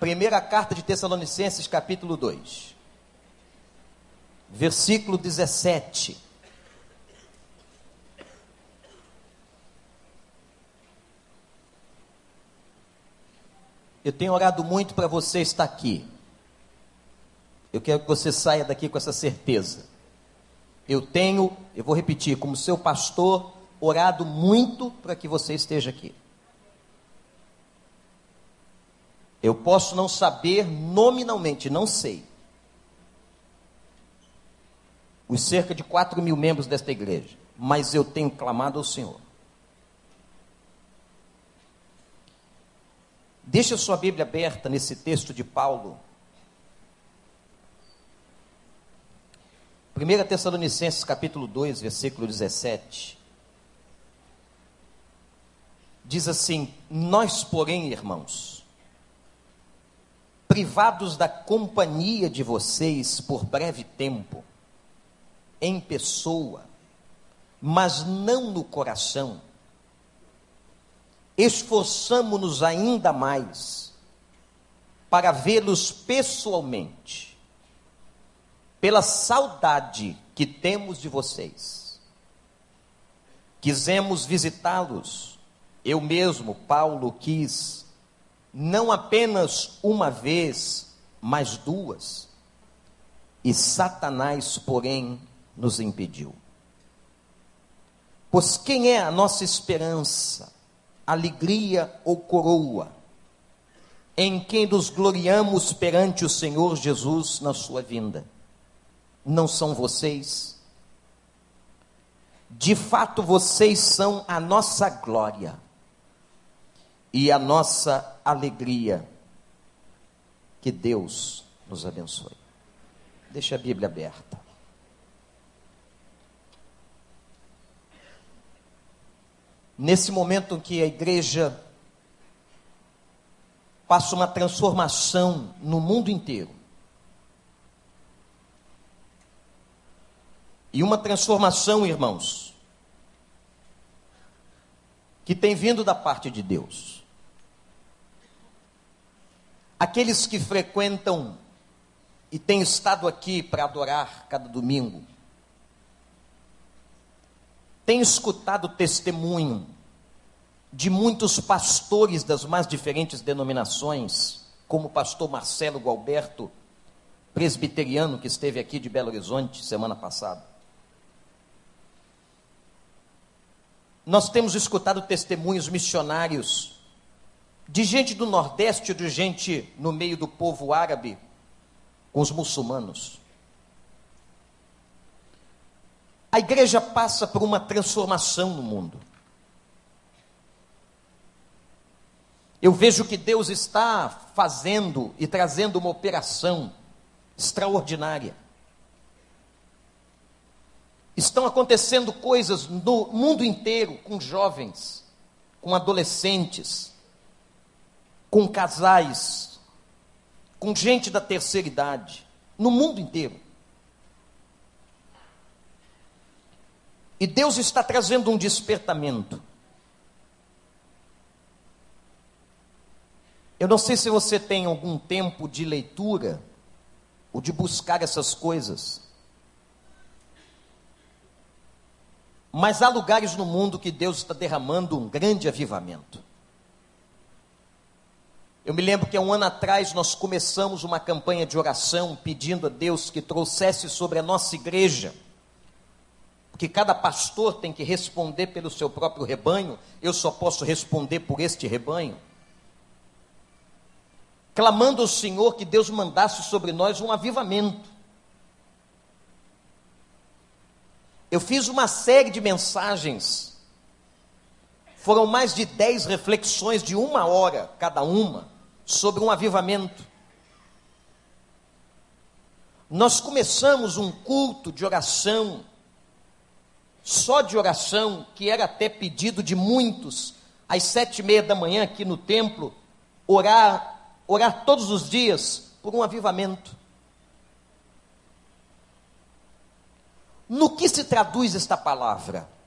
Primeira carta de Tessalonicenses, capítulo 2, versículo 17. Eu tenho orado muito para você estar aqui. Eu quero que você saia daqui com essa certeza. Eu tenho, eu vou repetir, como seu pastor, orado muito para que você esteja aqui. Eu posso não saber nominalmente, não sei. Os cerca de 4 mil membros desta igreja, mas eu tenho clamado ao Senhor. Deixa sua Bíblia aberta nesse texto de Paulo. 1 Tessalonicenses capítulo 2, versículo 17. Diz assim: Nós, porém, irmãos, privados da companhia de vocês por breve tempo, em pessoa, mas não no coração, esforçamo-nos ainda mais para vê-los pessoalmente, pela saudade que temos de vocês. Quisemos visitá-los, eu mesmo, Paulo, quis não apenas uma vez, mas duas. E Satanás, porém, nos impediu. Pois quem é a nossa esperança, alegria ou coroa, em quem nos gloriamos perante o Senhor Jesus na sua vinda? Não são vocês? De fato, vocês são a nossa glória e a nossa alegria. Que Deus nos abençoe. Deixa a Bíblia aberta. Nesse momento em que a igreja passa uma transformação no mundo inteiro, e uma transformação, irmãos, que tem vindo da parte de Deus. Aqueles que frequentam e têm estado aqui para adorar cada domingo, têm escutado testemunho de muitos pastores das mais diferentes denominações, como o pastor Marcelo Gualberto, presbiteriano, que esteve aqui de Belo Horizonte semana passada. Nós temos escutado testemunhos missionários de gente do Nordeste, de gente no meio do povo árabe, com os muçulmanos. A igreja passa por uma transformação no mundo. Eu vejo que Deus está fazendo e trazendo uma operação extraordinária. Estão acontecendo coisas no mundo inteiro com jovens, com adolescentes, com casais, com gente da terceira idade, no mundo inteiro. E Deus está trazendo um despertamento. Eu não sei se você tem algum tempo de leitura ou de buscar essas coisas. Mas há lugares no mundo que Deus está derramando um grande avivamento. Eu me lembro que há um ano atrás nós começamos uma campanha de oração pedindo a Deus que trouxesse sobre a nossa igreja, porque cada pastor tem que responder pelo seu próprio rebanho, eu só posso responder por este rebanho. Clamando ao Senhor que Deus mandasse sobre nós um avivamento. Eu fiz uma série de mensagens, foram mais de dez reflexões de uma hora cada uma sobre um avivamento. Nós começamos um culto de oração, só de oração, que era até pedido de muitos, às sete e meia da manhã aqui no templo, orar, orar todos os dias por um avivamento. No que se traduz esta palavra?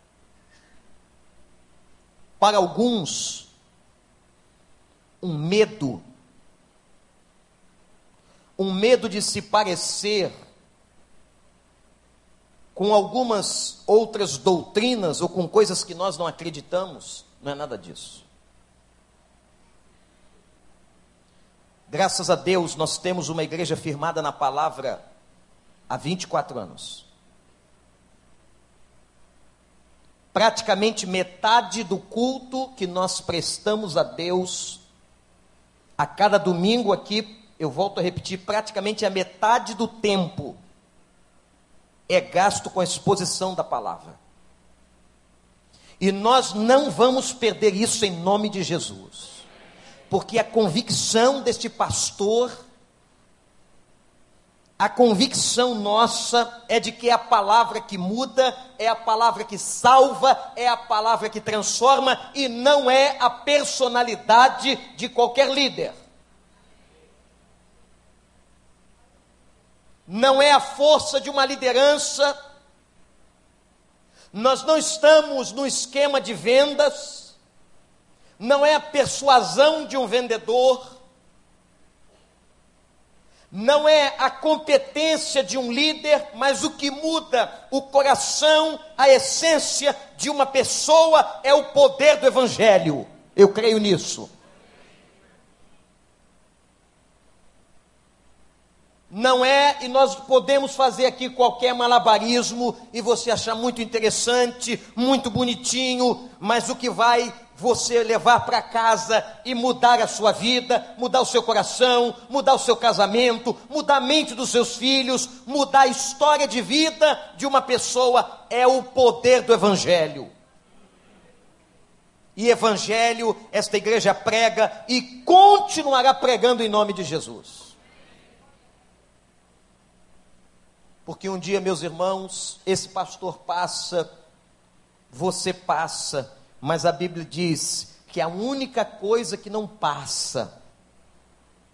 Para alguns, um medo um medo de se parecer com algumas outras doutrinas ou com coisas que nós não acreditamos, não é nada disso. Graças a Deus, nós temos uma igreja firmada na palavra há 24 anos. Praticamente metade do culto que nós prestamos a Deus a cada domingo aqui, eu volto a repetir, praticamente a metade do tempo é gasto com a exposição da palavra. E nós não vamos perder isso em nome de Jesus porque a convicção deste pastor, a convicção nossa é de que é a palavra que muda, é a palavra que salva, é a palavra que transforma e não é a personalidade de qualquer líder. Não é a força de uma liderança. Nós não estamos no esquema de vendas não é a persuasão de um vendedor, não é a competência de um líder, mas o que muda o coração, a essência de uma pessoa é o poder do Evangelho. Eu creio nisso. Não é, e nós podemos fazer aqui qualquer malabarismo e você achar muito interessante, muito bonitinho, mas o que vai você levar para casa e mudar a sua vida, mudar o seu coração, mudar o seu casamento, mudar a mente dos seus filhos, mudar a história de vida de uma pessoa, é o poder do Evangelho. E Evangelho, esta igreja prega e continuará pregando em nome de Jesus. Porque um dia, meus irmãos, esse pastor passa, você passa, mas a Bíblia diz que a única coisa que não passa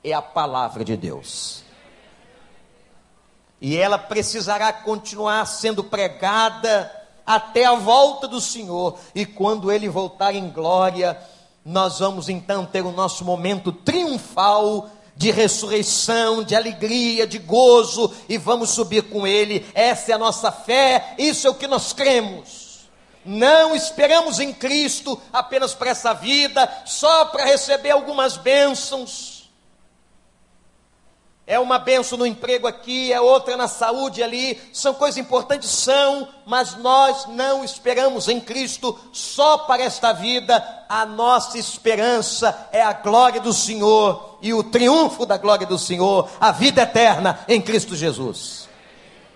é a palavra de Deus. E ela precisará continuar sendo pregada até a volta do Senhor. E quando ele voltar em glória, nós vamos então ter o nosso momento triunfal de ressurreição, de alegria, de gozo, e vamos subir com ele. Essa é a nossa fé, isso é o que nós cremos. Não esperamos em Cristo apenas para essa vida, só para receber algumas bênçãos. É uma benção no emprego aqui, é outra na saúde ali, são coisas importantes, são, mas nós não esperamos em Cristo só para esta vida, a nossa esperança é a glória do Senhor e o triunfo da glória do Senhor, a vida eterna em Cristo Jesus.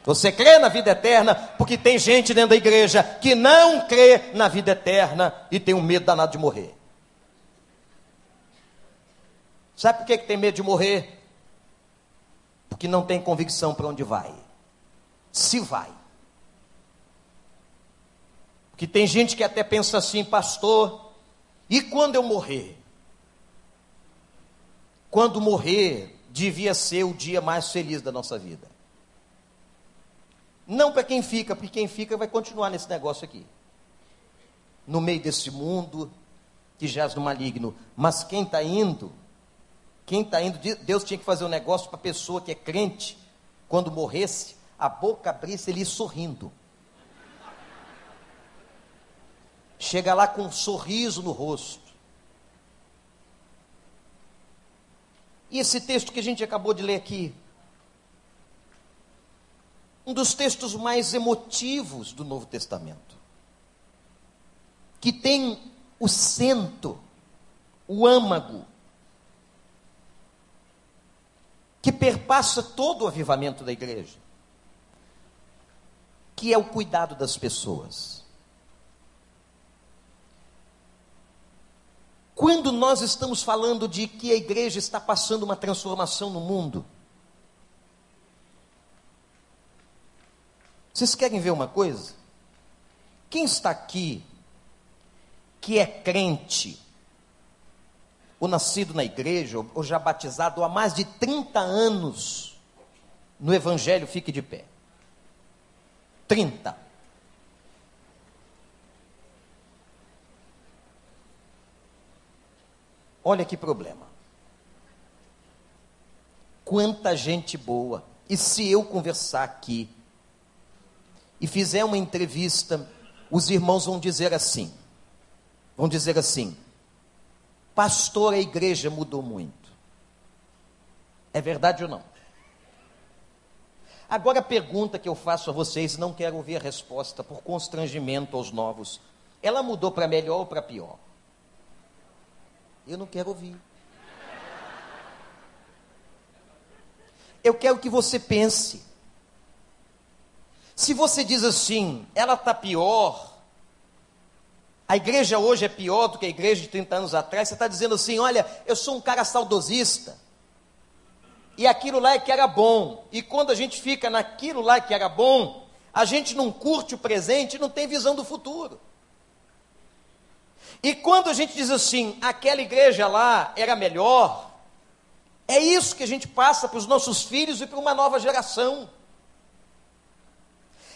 Você crê na vida eterna, porque tem gente dentro da igreja que não crê na vida eterna e tem um medo danado de morrer. Sabe por que, que tem medo de morrer? Porque não tem convicção para onde vai. Se vai. Porque tem gente que até pensa assim, pastor, e quando eu morrer? Quando morrer, devia ser o dia mais feliz da nossa vida. Não para quem fica, porque quem fica vai continuar nesse negócio aqui. No meio desse mundo que jaz no maligno. Mas quem está indo, quem está indo, Deus tinha que fazer um negócio para a pessoa que é crente, quando morresse, a boca abrisse ele sorrindo. Chega lá com um sorriso no rosto. E esse texto que a gente acabou de ler aqui, um dos textos mais emotivos do Novo Testamento, que tem o cento, o âmago, que perpassa todo o avivamento da igreja, que é o cuidado das pessoas. Quando nós estamos falando de que a igreja está passando uma transformação no mundo, Vocês querem ver uma coisa? Quem está aqui que é crente, ou nascido na igreja, ou já batizado há mais de 30 anos no Evangelho, fique de pé. 30. Olha que problema. quanta gente boa. E se eu conversar aqui e fizer uma entrevista, os irmãos vão dizer assim: vão dizer assim, pastor, a igreja mudou muito. É verdade ou não? Agora a pergunta que eu faço a vocês, não quero ouvir a resposta por constrangimento aos novos. Ela mudou para melhor ou para pior? Eu não quero ouvir. Eu quero que você pense. Se você diz assim, ela está pior, a igreja hoje é pior do que a igreja de 30 anos atrás, você está dizendo assim: olha, eu sou um cara saudosista, e aquilo lá é que era bom, e quando a gente fica naquilo lá que era bom, a gente não curte o presente não tem visão do futuro. E quando a gente diz assim, aquela igreja lá era melhor, é isso que a gente passa para os nossos filhos e para uma nova geração.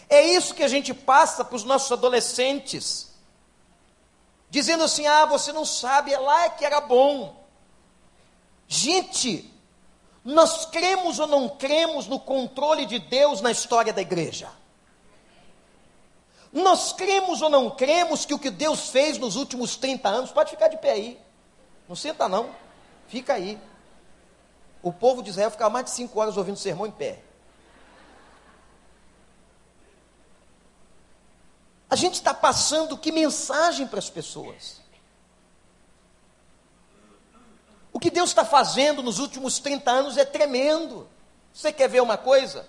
É isso que a gente passa para os nossos adolescentes. Dizendo assim: ah, você não sabe, é lá que era bom. Gente, nós cremos ou não cremos no controle de Deus na história da igreja? Nós cremos ou não cremos que o que Deus fez nos últimos 30 anos, pode ficar de pé aí, não senta não, fica aí. O povo de Israel ficava mais de 5 horas ouvindo sermão em pé. A gente está passando que mensagem para as pessoas? O que Deus está fazendo nos últimos 30 anos é tremendo. Você quer ver uma coisa?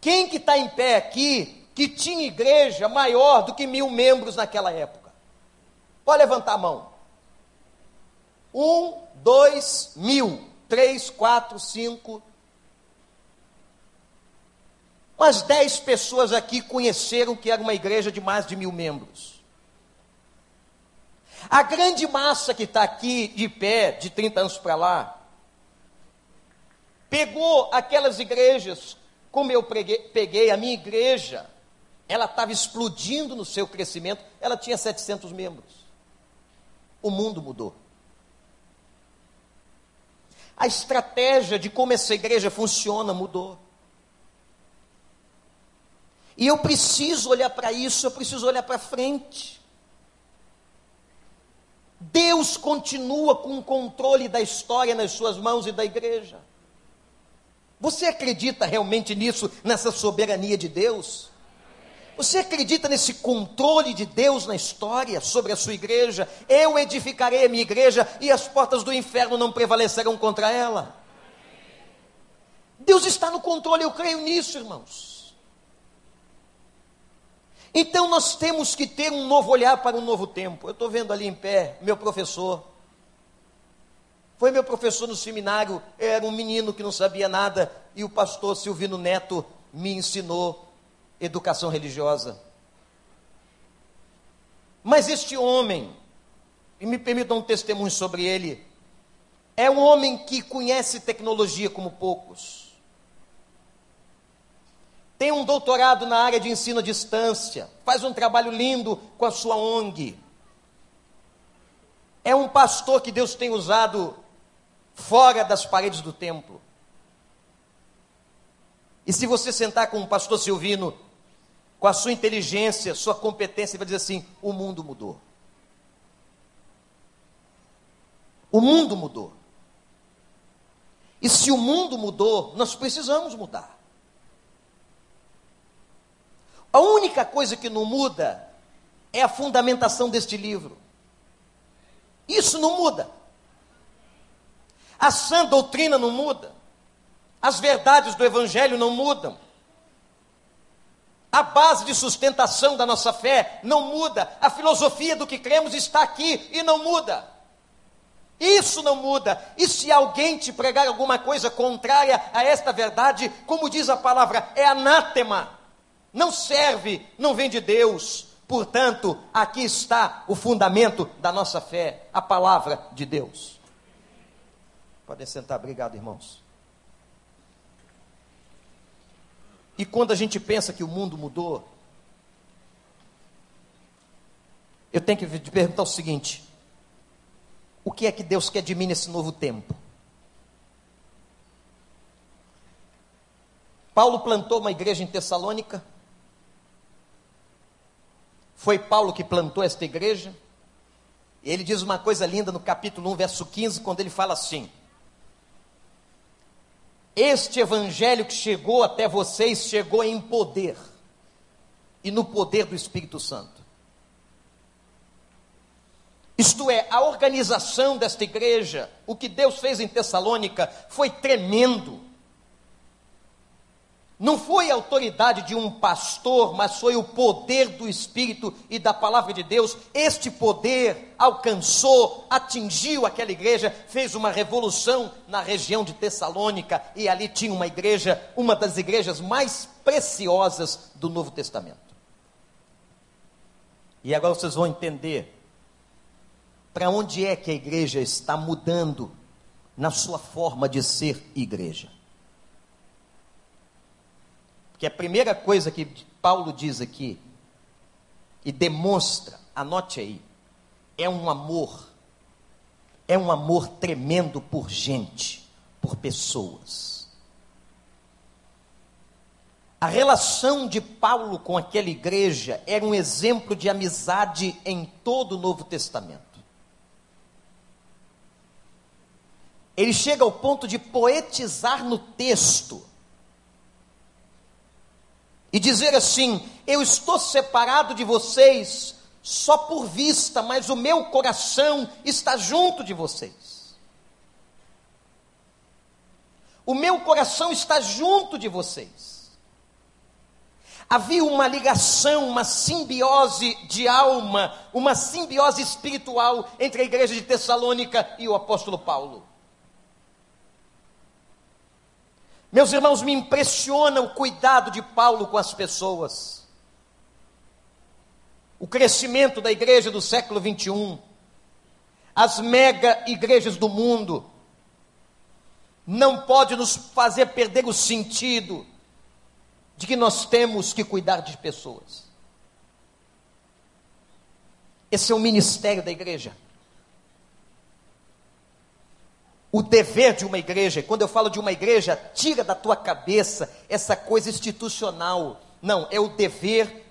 Quem que está em pé aqui que tinha igreja maior do que mil membros naquela época? Pode levantar a mão. Um, dois, mil. Três, quatro, cinco, Umas dez pessoas aqui conheceram que era uma igreja de mais de mil membros. A grande massa que está aqui de pé, de 30 anos para lá, pegou aquelas igrejas, como eu preguei, peguei a minha igreja, ela estava explodindo no seu crescimento, ela tinha 700 membros. O mundo mudou. A estratégia de como essa igreja funciona mudou. E eu preciso olhar para isso, eu preciso olhar para frente. Deus continua com o controle da história nas suas mãos e da igreja. Você acredita realmente nisso, nessa soberania de Deus? Você acredita nesse controle de Deus na história sobre a sua igreja? Eu edificarei a minha igreja e as portas do inferno não prevalecerão contra ela. Deus está no controle, eu creio nisso, irmãos. Então nós temos que ter um novo olhar para um novo tempo. Eu estou vendo ali em pé meu professor. Foi meu professor no seminário, era um menino que não sabia nada, e o pastor Silvino Neto me ensinou educação religiosa. Mas este homem, e me permitam um testemunho sobre ele, é um homem que conhece tecnologia como poucos tem um doutorado na área de ensino à distância, faz um trabalho lindo com a sua ONG. É um pastor que Deus tem usado fora das paredes do templo. E se você sentar com o pastor Silvino, com a sua inteligência, sua competência, vai dizer assim: o mundo mudou. O mundo mudou. E se o mundo mudou, nós precisamos mudar. A única coisa que não muda é a fundamentação deste livro. Isso não muda. A sã doutrina não muda. As verdades do Evangelho não mudam. A base de sustentação da nossa fé não muda. A filosofia do que cremos está aqui e não muda. Isso não muda. E se alguém te pregar alguma coisa contrária a esta verdade, como diz a palavra, é anátema não serve, não vem de Deus. Portanto, aqui está o fundamento da nossa fé, a palavra de Deus. Podem sentar, obrigado, irmãos. E quando a gente pensa que o mundo mudou, eu tenho que te perguntar o seguinte: o que é que Deus quer de mim nesse novo tempo? Paulo plantou uma igreja em Tessalônica. Foi Paulo que plantou esta igreja. E ele diz uma coisa linda no capítulo 1, verso 15, quando ele fala assim: Este evangelho que chegou até vocês chegou em poder, e no poder do Espírito Santo. Isto é, a organização desta igreja, o que Deus fez em Tessalônica, foi tremendo. Não foi a autoridade de um pastor, mas foi o poder do Espírito e da palavra de Deus. Este poder alcançou, atingiu aquela igreja, fez uma revolução na região de Tessalônica, e ali tinha uma igreja, uma das igrejas mais preciosas do Novo Testamento. E agora vocês vão entender para onde é que a igreja está mudando na sua forma de ser igreja. Que a primeira coisa que Paulo diz aqui, e demonstra, anote aí, é um amor, é um amor tremendo por gente, por pessoas. A relação de Paulo com aquela igreja era um exemplo de amizade em todo o Novo Testamento. Ele chega ao ponto de poetizar no texto e dizer assim: Eu estou separado de vocês só por vista, mas o meu coração está junto de vocês. O meu coração está junto de vocês. Havia uma ligação, uma simbiose de alma, uma simbiose espiritual entre a igreja de Tessalônica e o apóstolo Paulo. Meus irmãos, me impressiona o cuidado de Paulo com as pessoas. O crescimento da igreja do século 21, as mega igrejas do mundo, não pode nos fazer perder o sentido de que nós temos que cuidar de pessoas. Esse é o ministério da igreja. O dever de uma igreja, e quando eu falo de uma igreja, tira da tua cabeça essa coisa institucional. Não, é o dever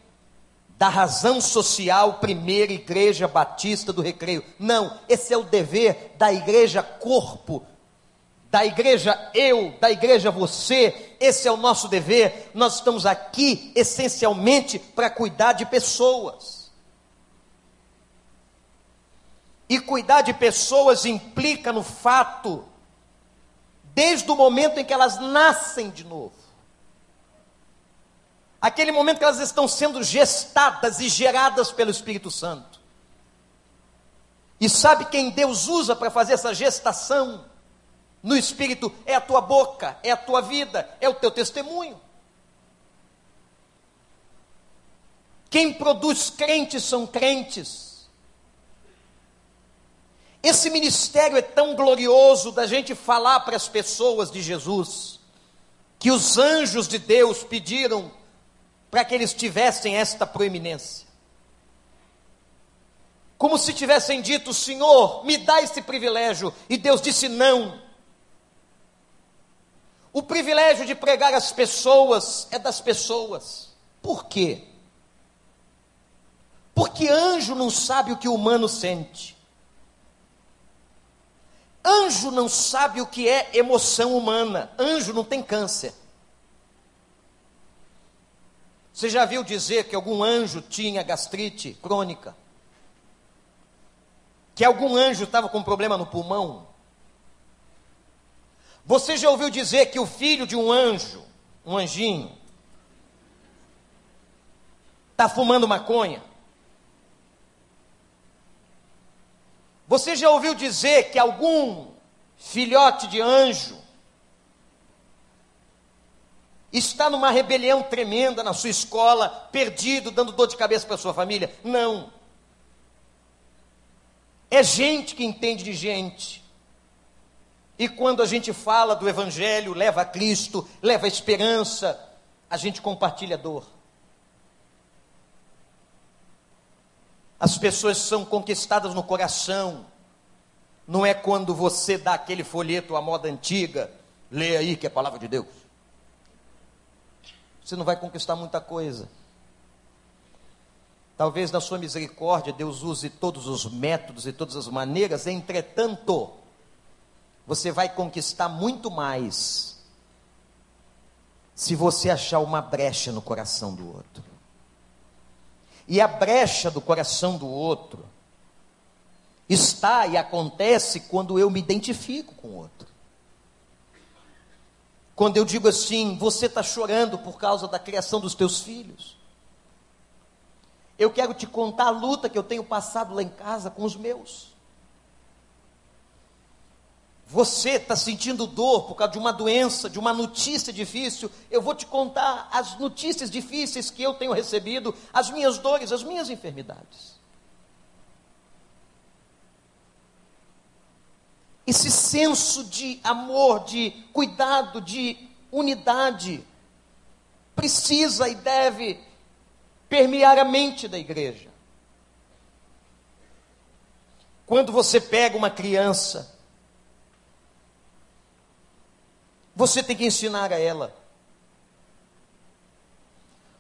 da razão social, primeira igreja batista do recreio. Não, esse é o dever da igreja corpo, da igreja eu, da igreja você. Esse é o nosso dever. Nós estamos aqui essencialmente para cuidar de pessoas. E cuidar de pessoas implica no fato, desde o momento em que elas nascem de novo, aquele momento que elas estão sendo gestadas e geradas pelo Espírito Santo. E sabe quem Deus usa para fazer essa gestação no Espírito? É a tua boca, é a tua vida, é o teu testemunho. Quem produz crentes são crentes. Esse ministério é tão glorioso da gente falar para as pessoas de Jesus, que os anjos de Deus pediram para que eles tivessem esta proeminência. Como se tivessem dito: Senhor, me dá esse privilégio. E Deus disse: Não. O privilégio de pregar às pessoas é das pessoas. Por quê? Porque anjo não sabe o que o humano sente. Anjo não sabe o que é emoção humana. Anjo não tem câncer. Você já viu dizer que algum anjo tinha gastrite crônica? Que algum anjo estava com problema no pulmão? Você já ouviu dizer que o filho de um anjo, um anjinho, está fumando maconha? Você já ouviu dizer que algum filhote de anjo está numa rebelião tremenda na sua escola, perdido, dando dor de cabeça para sua família? Não. É gente que entende de gente. E quando a gente fala do Evangelho, leva a Cristo, leva a esperança, a gente compartilha a dor. As pessoas são conquistadas no coração. Não é quando você dá aquele folheto à moda antiga, lê aí que é a palavra de Deus. você não vai conquistar muita coisa. Talvez na sua misericórdia Deus use todos os métodos e todas as maneiras, entretanto, você vai conquistar muito mais se você achar uma brecha no coração do outro. E a brecha do coração do outro está e acontece quando eu me identifico com o outro. Quando eu digo assim, você está chorando por causa da criação dos teus filhos. Eu quero te contar a luta que eu tenho passado lá em casa com os meus. Você está sentindo dor por causa de uma doença, de uma notícia difícil. Eu vou te contar as notícias difíceis que eu tenho recebido, as minhas dores, as minhas enfermidades. esse senso de amor, de cuidado, de unidade, precisa e deve permear a mente da igreja. Quando você pega uma criança, você tem que ensinar a ela.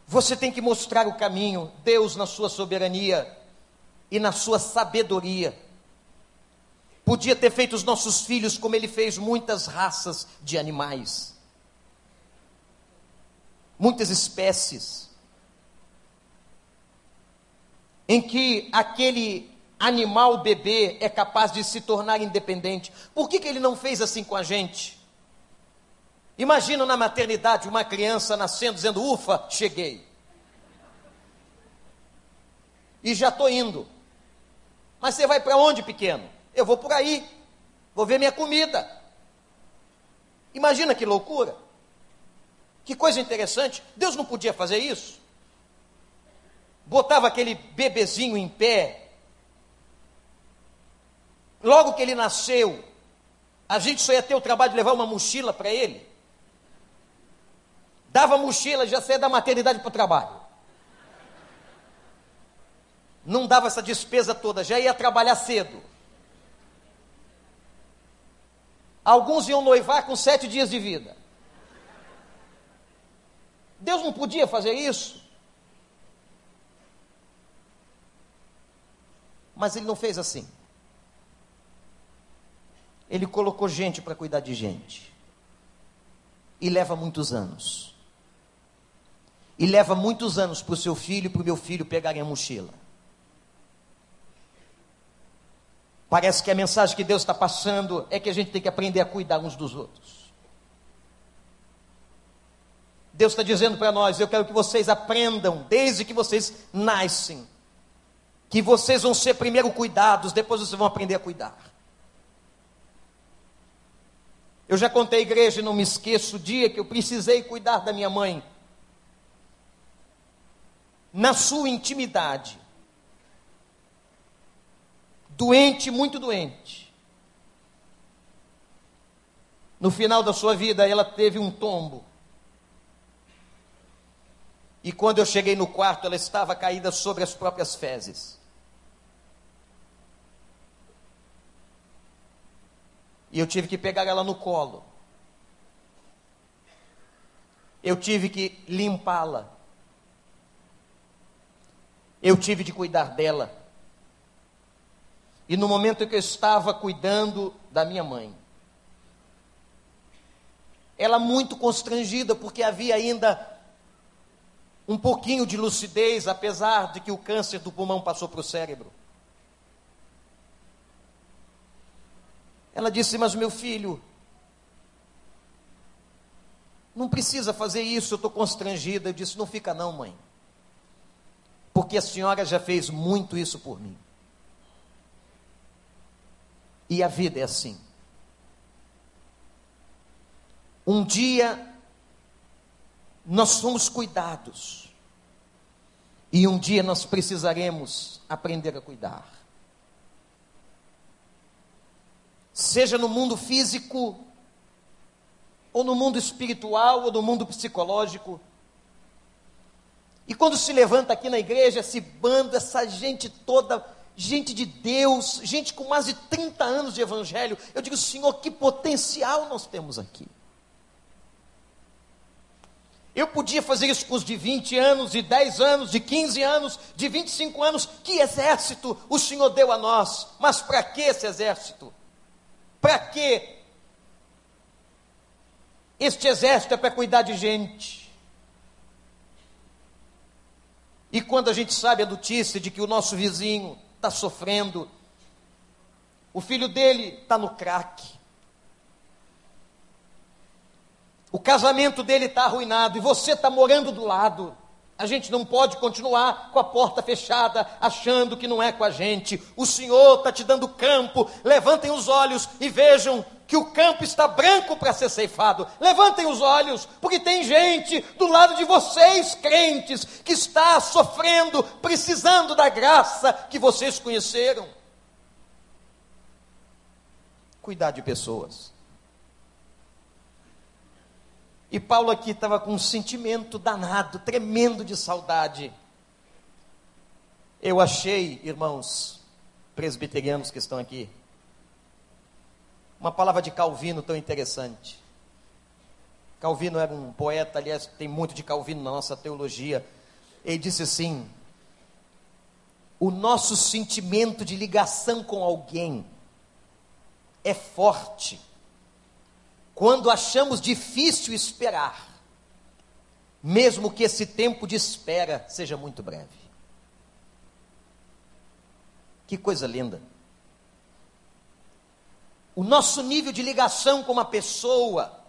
Você tem que mostrar o caminho, Deus na sua soberania e na sua sabedoria Podia ter feito os nossos filhos como ele fez muitas raças de animais, muitas espécies, em que aquele animal bebê é capaz de se tornar independente. Por que, que ele não fez assim com a gente? Imagina na maternidade uma criança nascendo dizendo: Ufa, cheguei. E já estou indo. Mas você vai para onde, pequeno? Eu vou por aí, vou ver minha comida. Imagina que loucura. Que coisa interessante. Deus não podia fazer isso. Botava aquele bebezinho em pé. Logo que ele nasceu, a gente só ia ter o trabalho de levar uma mochila para ele. Dava mochila, já saía da maternidade para o trabalho. Não dava essa despesa toda, já ia trabalhar cedo. Alguns iam noivar com sete dias de vida. Deus não podia fazer isso. Mas ele não fez assim. Ele colocou gente para cuidar de gente. E leva muitos anos. E leva muitos anos para o seu filho e para o meu filho pegarem a mochila. Parece que a mensagem que Deus está passando é que a gente tem que aprender a cuidar uns dos outros. Deus está dizendo para nós: eu quero que vocês aprendam, desde que vocês nascem, que vocês vão ser primeiro cuidados, depois vocês vão aprender a cuidar. Eu já contei à igreja e não me esqueço o dia que eu precisei cuidar da minha mãe. Na sua intimidade doente, muito doente. No final da sua vida, ela teve um tombo. E quando eu cheguei no quarto, ela estava caída sobre as próprias fezes. E eu tive que pegar ela no colo. Eu tive que limpá-la. Eu tive de cuidar dela. E no momento em que eu estava cuidando da minha mãe, ela muito constrangida, porque havia ainda um pouquinho de lucidez, apesar de que o câncer do pulmão passou para o cérebro. Ela disse: Mas meu filho, não precisa fazer isso, eu estou constrangida. Eu disse: Não fica, não, mãe, porque a senhora já fez muito isso por mim. E a vida é assim. Um dia nós somos cuidados. E um dia nós precisaremos aprender a cuidar. Seja no mundo físico, ou no mundo espiritual, ou no mundo psicológico. E quando se levanta aqui na igreja, esse bando, essa gente toda gente de Deus, gente com mais de 30 anos de evangelho. Eu digo, Senhor, que potencial nós temos aqui. Eu podia fazer isso com os de 20 anos, de 10 anos, de 15 anos, de 25 anos. Que exército o Senhor deu a nós? Mas para que esse exército? Para que? Este exército é para cuidar de gente. E quando a gente sabe a notícia de que o nosso vizinho está sofrendo, o filho dele está no crack, o casamento dele está arruinado e você está morando do lado. A gente não pode continuar com a porta fechada, achando que não é com a gente. O Senhor está te dando campo. Levantem os olhos e vejam que o campo está branco para ser ceifado. Levantem os olhos, porque tem gente do lado de vocês, crentes, que está sofrendo, precisando da graça que vocês conheceram. Cuidar de pessoas. E Paulo aqui estava com um sentimento danado, tremendo de saudade. Eu achei, irmãos presbiterianos que estão aqui, uma palavra de Calvino tão interessante. Calvino era um poeta, aliás, tem muito de Calvino na nossa teologia. Ele disse assim: o nosso sentimento de ligação com alguém é forte quando achamos difícil esperar, mesmo que esse tempo de espera seja muito breve. Que coisa linda. O nosso nível de ligação com uma pessoa,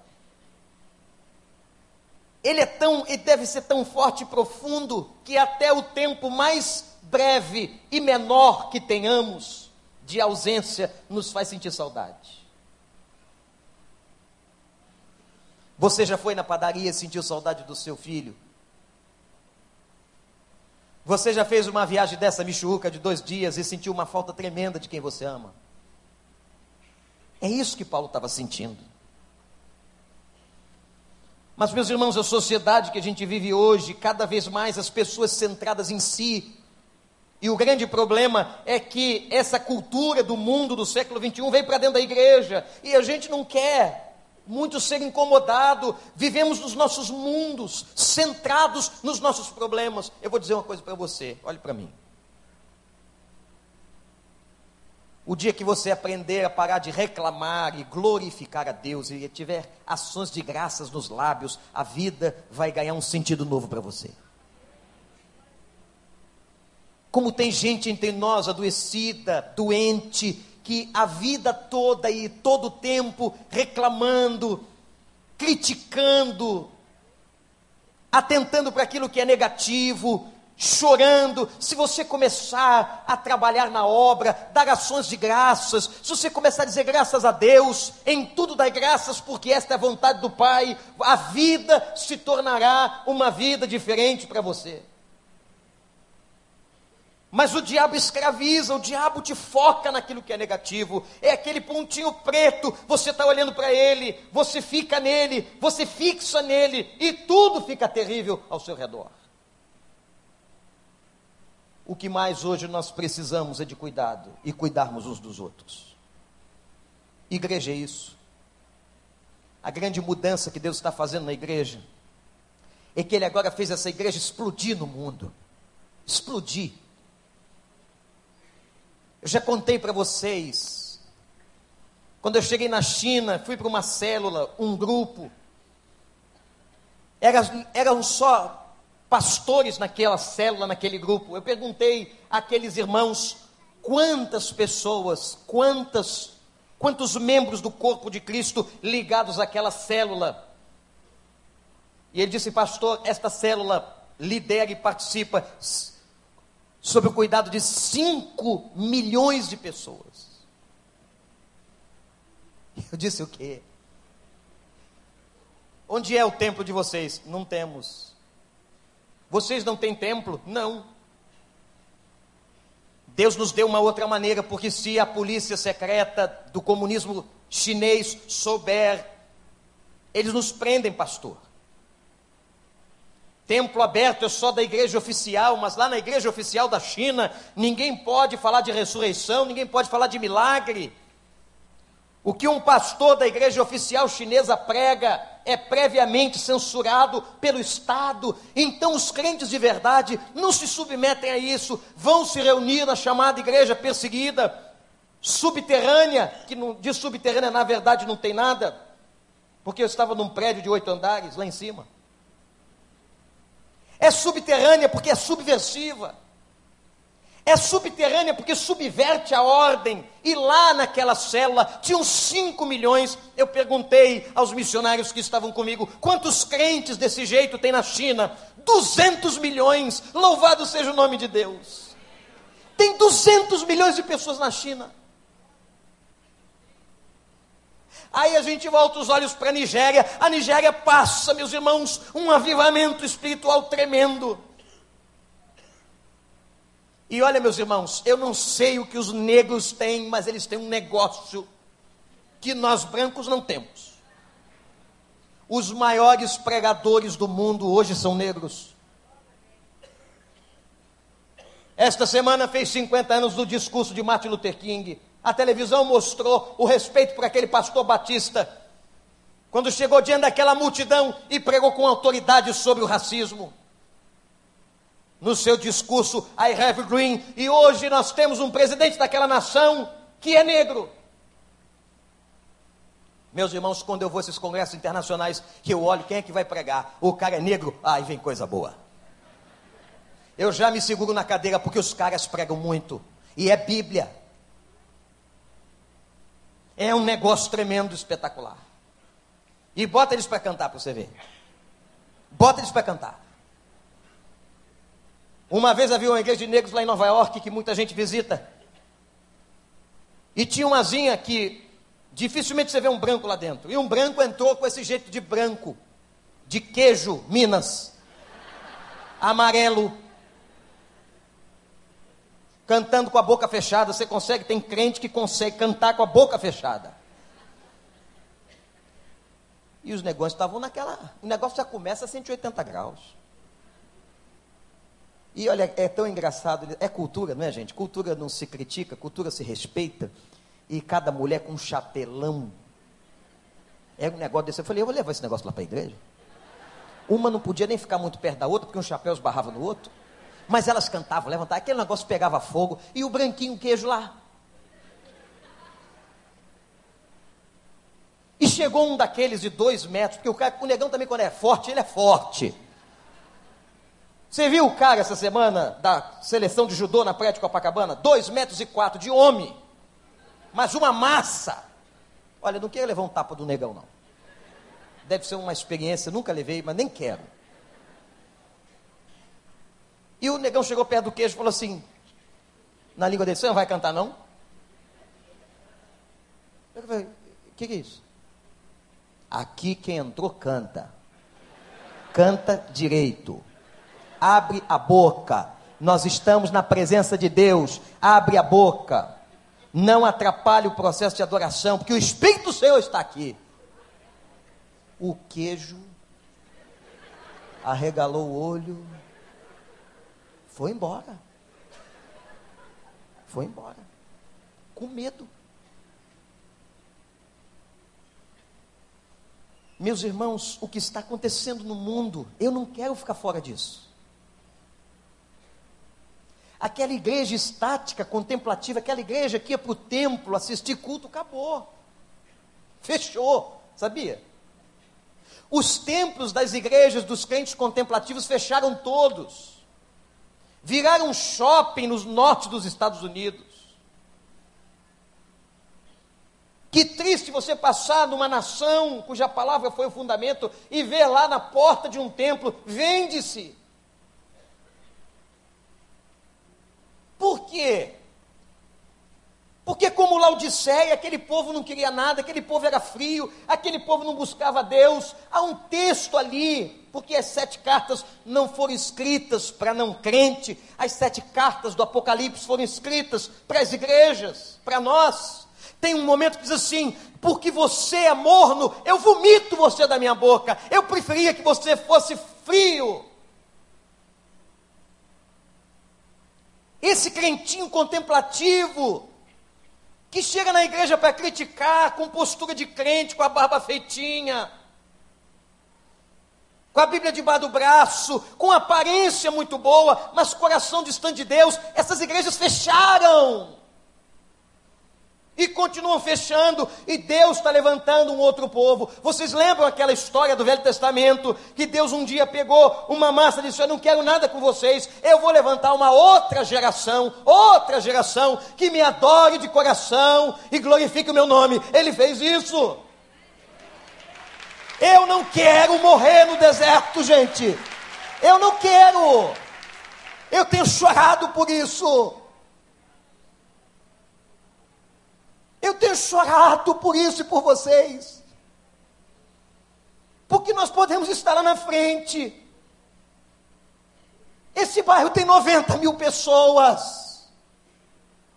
ele é tão, ele deve ser tão forte e profundo que até o tempo mais breve e menor que tenhamos de ausência nos faz sentir saudade. Você já foi na padaria e sentiu saudade do seu filho? Você já fez uma viagem dessa michuca de dois dias e sentiu uma falta tremenda de quem você ama? É isso que Paulo estava sentindo. Mas, meus irmãos, a sociedade que a gente vive hoje, cada vez mais as pessoas centradas em si. E o grande problema é que essa cultura do mundo do século XXI veio para dentro da igreja e a gente não quer muito ser incomodado, vivemos nos nossos mundos, centrados nos nossos problemas. Eu vou dizer uma coisa para você, olhe para mim. O dia que você aprender a parar de reclamar e glorificar a Deus e tiver ações de graças nos lábios, a vida vai ganhar um sentido novo para você. Como tem gente entre nós adoecida, doente, que a vida toda e todo o tempo reclamando, criticando, atentando para aquilo que é negativo, chorando, se você começar a trabalhar na obra, dar ações de graças, se você começar a dizer graças a Deus, em tudo dai graças, porque esta é a vontade do Pai, a vida se tornará uma vida diferente para você. Mas o diabo escraviza, o diabo te foca naquilo que é negativo. É aquele pontinho preto, você está olhando para ele, você fica nele, você fixa nele e tudo fica terrível ao seu redor. O que mais hoje nós precisamos é de cuidado e cuidarmos uns dos outros. Igreja é isso. A grande mudança que Deus está fazendo na igreja é que Ele agora fez essa igreja explodir no mundo explodir eu já contei para vocês. Quando eu cheguei na China, fui para uma célula, um grupo. Eram, eram só pastores naquela célula, naquele grupo. Eu perguntei àqueles irmãos quantas pessoas, quantas, quantos membros do corpo de Cristo ligados àquela célula. E ele disse, pastor, esta célula lidera e participa sob o cuidado de 5 milhões de pessoas. Eu disse o quê? Onde é o templo de vocês? Não temos. Vocês não têm templo? Não. Deus nos deu uma outra maneira, porque se a polícia secreta do comunismo chinês souber, eles nos prendem, pastor. Templo aberto é só da igreja oficial, mas lá na igreja oficial da China, ninguém pode falar de ressurreição, ninguém pode falar de milagre. O que um pastor da igreja oficial chinesa prega é previamente censurado pelo Estado. Então os crentes de verdade não se submetem a isso, vão se reunir na chamada igreja perseguida, subterrânea, que de subterrânea na verdade não tem nada, porque eu estava num prédio de oito andares lá em cima. É subterrânea porque é subversiva. É subterrânea porque subverte a ordem. E lá naquela cela tinham 5 milhões. Eu perguntei aos missionários que estavam comigo: quantos crentes desse jeito tem na China? 200 milhões. Louvado seja o nome de Deus. Tem 200 milhões de pessoas na China. Aí a gente volta os olhos para a Nigéria. A Nigéria passa, meus irmãos, um avivamento espiritual tremendo. E olha, meus irmãos, eu não sei o que os negros têm, mas eles têm um negócio que nós brancos não temos. Os maiores pregadores do mundo hoje são negros. Esta semana fez 50 anos do discurso de Martin Luther King. A televisão mostrou o respeito por aquele pastor batista, quando chegou diante daquela multidão e pregou com autoridade sobre o racismo no seu discurso I have green, e hoje nós temos um presidente daquela nação que é negro. Meus irmãos, quando eu vou a esses congressos internacionais, que eu olho quem é que vai pregar, o cara é negro, aí vem coisa boa. Eu já me seguro na cadeira porque os caras pregam muito, e é Bíblia. É um negócio tremendo, espetacular. E bota eles para cantar para você ver. Bota eles para cantar. Uma vez havia uma igreja de negros lá em Nova York que muita gente visita. E tinha uma zinha que dificilmente você vê um branco lá dentro. E um branco entrou com esse jeito de branco, de queijo, Minas, amarelo, cantando com a boca fechada. Você consegue, tem crente que consegue cantar com a boca fechada. E os negócios estavam naquela. O negócio já começa a 180 graus. E olha, é tão engraçado, é cultura, não é, gente? Cultura não se critica, cultura se respeita. E cada mulher com um chapelão. É um negócio desse. Eu falei, eu vou levar esse negócio lá para a igreja. Uma não podia nem ficar muito perto da outra, porque um chapéu esbarrava no outro. Mas elas cantavam, levantavam, aquele negócio pegava fogo. E o branquinho queijo lá. E chegou um daqueles de dois metros, porque o, cara, o negão também, quando é forte, ele é forte. Você viu o cara essa semana da seleção de judô na praia de Copacabana? Dois metros e quatro de homem, mas uma massa. Olha, não quero levar um tapa do negão, não. Deve ser uma experiência, nunca levei, mas nem quero. E o negão chegou perto do queijo e falou assim, na língua dele, você não vai cantar não? Eu falei, o que, que é isso? Aqui quem entrou canta. Canta direito abre a boca. Nós estamos na presença de Deus, abre a boca. Não atrapalhe o processo de adoração, porque o Espírito do Senhor está aqui. O queijo arregalou o olho, foi embora. Foi embora. Com medo. Meus irmãos, o que está acontecendo no mundo, eu não quero ficar fora disso. Aquela igreja estática, contemplativa, aquela igreja que ia para o templo assistir culto, acabou. Fechou, sabia? Os templos das igrejas dos crentes contemplativos fecharam todos. Viraram shopping nos norte dos Estados Unidos. Que triste você passar numa nação cuja palavra foi o fundamento e ver lá na porta de um templo, vende-se. Por quê? Porque, como Laodiceia, aquele povo não queria nada, aquele povo era frio, aquele povo não buscava Deus. Há um texto ali, porque as sete cartas não foram escritas para não crente, as sete cartas do Apocalipse foram escritas para as igrejas, para nós. Tem um momento que diz assim: porque você é morno, eu vomito você da minha boca. Eu preferia que você fosse frio. Esse crentinho contemplativo, que chega na igreja para criticar, com postura de crente, com a barba feitinha, com a Bíblia debaixo do braço, com aparência muito boa, mas coração distante de Deus, essas igrejas fecharam. E continuam fechando, e Deus está levantando um outro povo. Vocês lembram aquela história do Velho Testamento? Que Deus um dia pegou uma massa e disse: Eu não quero nada com vocês, eu vou levantar uma outra geração, outra geração que me adore de coração e glorifique o meu nome. Ele fez isso. Eu não quero morrer no deserto, gente. Eu não quero. Eu tenho chorado por isso. Eu tenho chorado por isso e por vocês. Porque nós podemos estar lá na frente. Esse bairro tem 90 mil pessoas.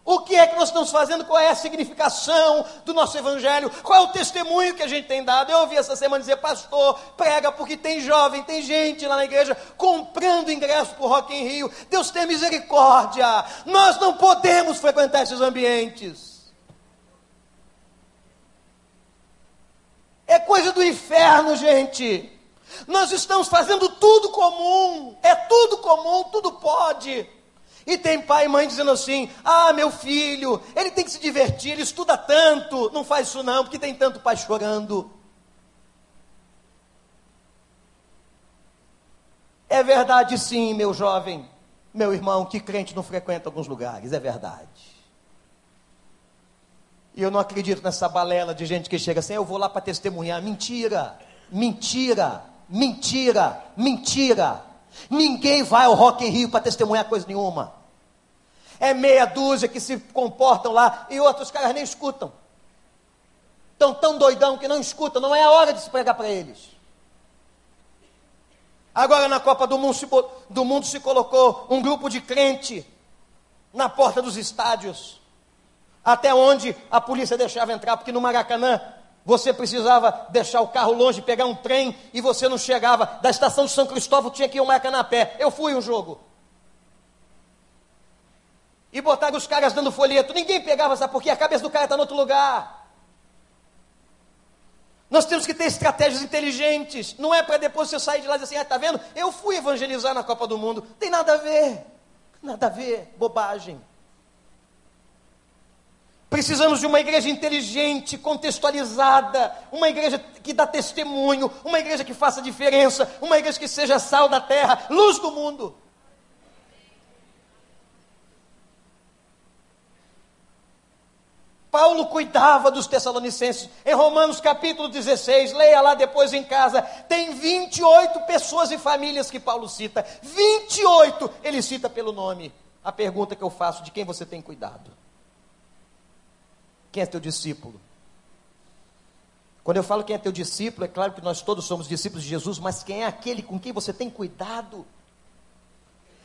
O que é que nós estamos fazendo? Qual é a significação do nosso evangelho? Qual é o testemunho que a gente tem dado? Eu ouvi essa semana dizer, pastor, prega porque tem jovem, tem gente lá na igreja comprando ingresso para o Rock em Rio. Deus tem misericórdia. Nós não podemos frequentar esses ambientes. É coisa do inferno, gente. Nós estamos fazendo tudo comum. É tudo comum, tudo pode. E tem pai e mãe dizendo assim: ah, meu filho, ele tem que se divertir, ele estuda tanto. Não faz isso não, porque tem tanto pai chorando. É verdade sim, meu jovem, meu irmão, que crente não frequenta alguns lugares, é verdade. E eu não acredito nessa balela de gente que chega assim, eu vou lá para testemunhar. Mentira, mentira, mentira, mentira. Ninguém vai ao Rock em Rio para testemunhar coisa nenhuma. É meia dúzia que se comportam lá e outros caras nem escutam. Estão tão doidão que não escutam, não é a hora de se pregar para eles. Agora na Copa do mundo, se, do mundo se colocou um grupo de crente na porta dos estádios, até onde a polícia deixava entrar, porque no Maracanã você precisava deixar o carro longe, pegar um trem e você não chegava. Da estação de São Cristóvão tinha que ir ao Maracanã a pé. Eu fui um jogo. E botaram os caras dando folheto. Ninguém pegava, sabe por quê? A cabeça do cara está em outro lugar. Nós temos que ter estratégias inteligentes. Não é para depois você sair de lá e dizer assim, ah, tá vendo? Eu fui evangelizar na Copa do Mundo. Tem nada a ver. Nada a ver. Bobagem. Precisamos de uma igreja inteligente, contextualizada, uma igreja que dá testemunho, uma igreja que faça diferença, uma igreja que seja sal da terra, luz do mundo. Paulo cuidava dos Tessalonicenses. Em Romanos capítulo 16, leia lá depois em casa, tem 28 pessoas e famílias que Paulo cita. 28 ele cita pelo nome. A pergunta que eu faço: de quem você tem cuidado? Quem é teu discípulo? Quando eu falo quem é teu discípulo, é claro que nós todos somos discípulos de Jesus, mas quem é aquele com quem você tem cuidado?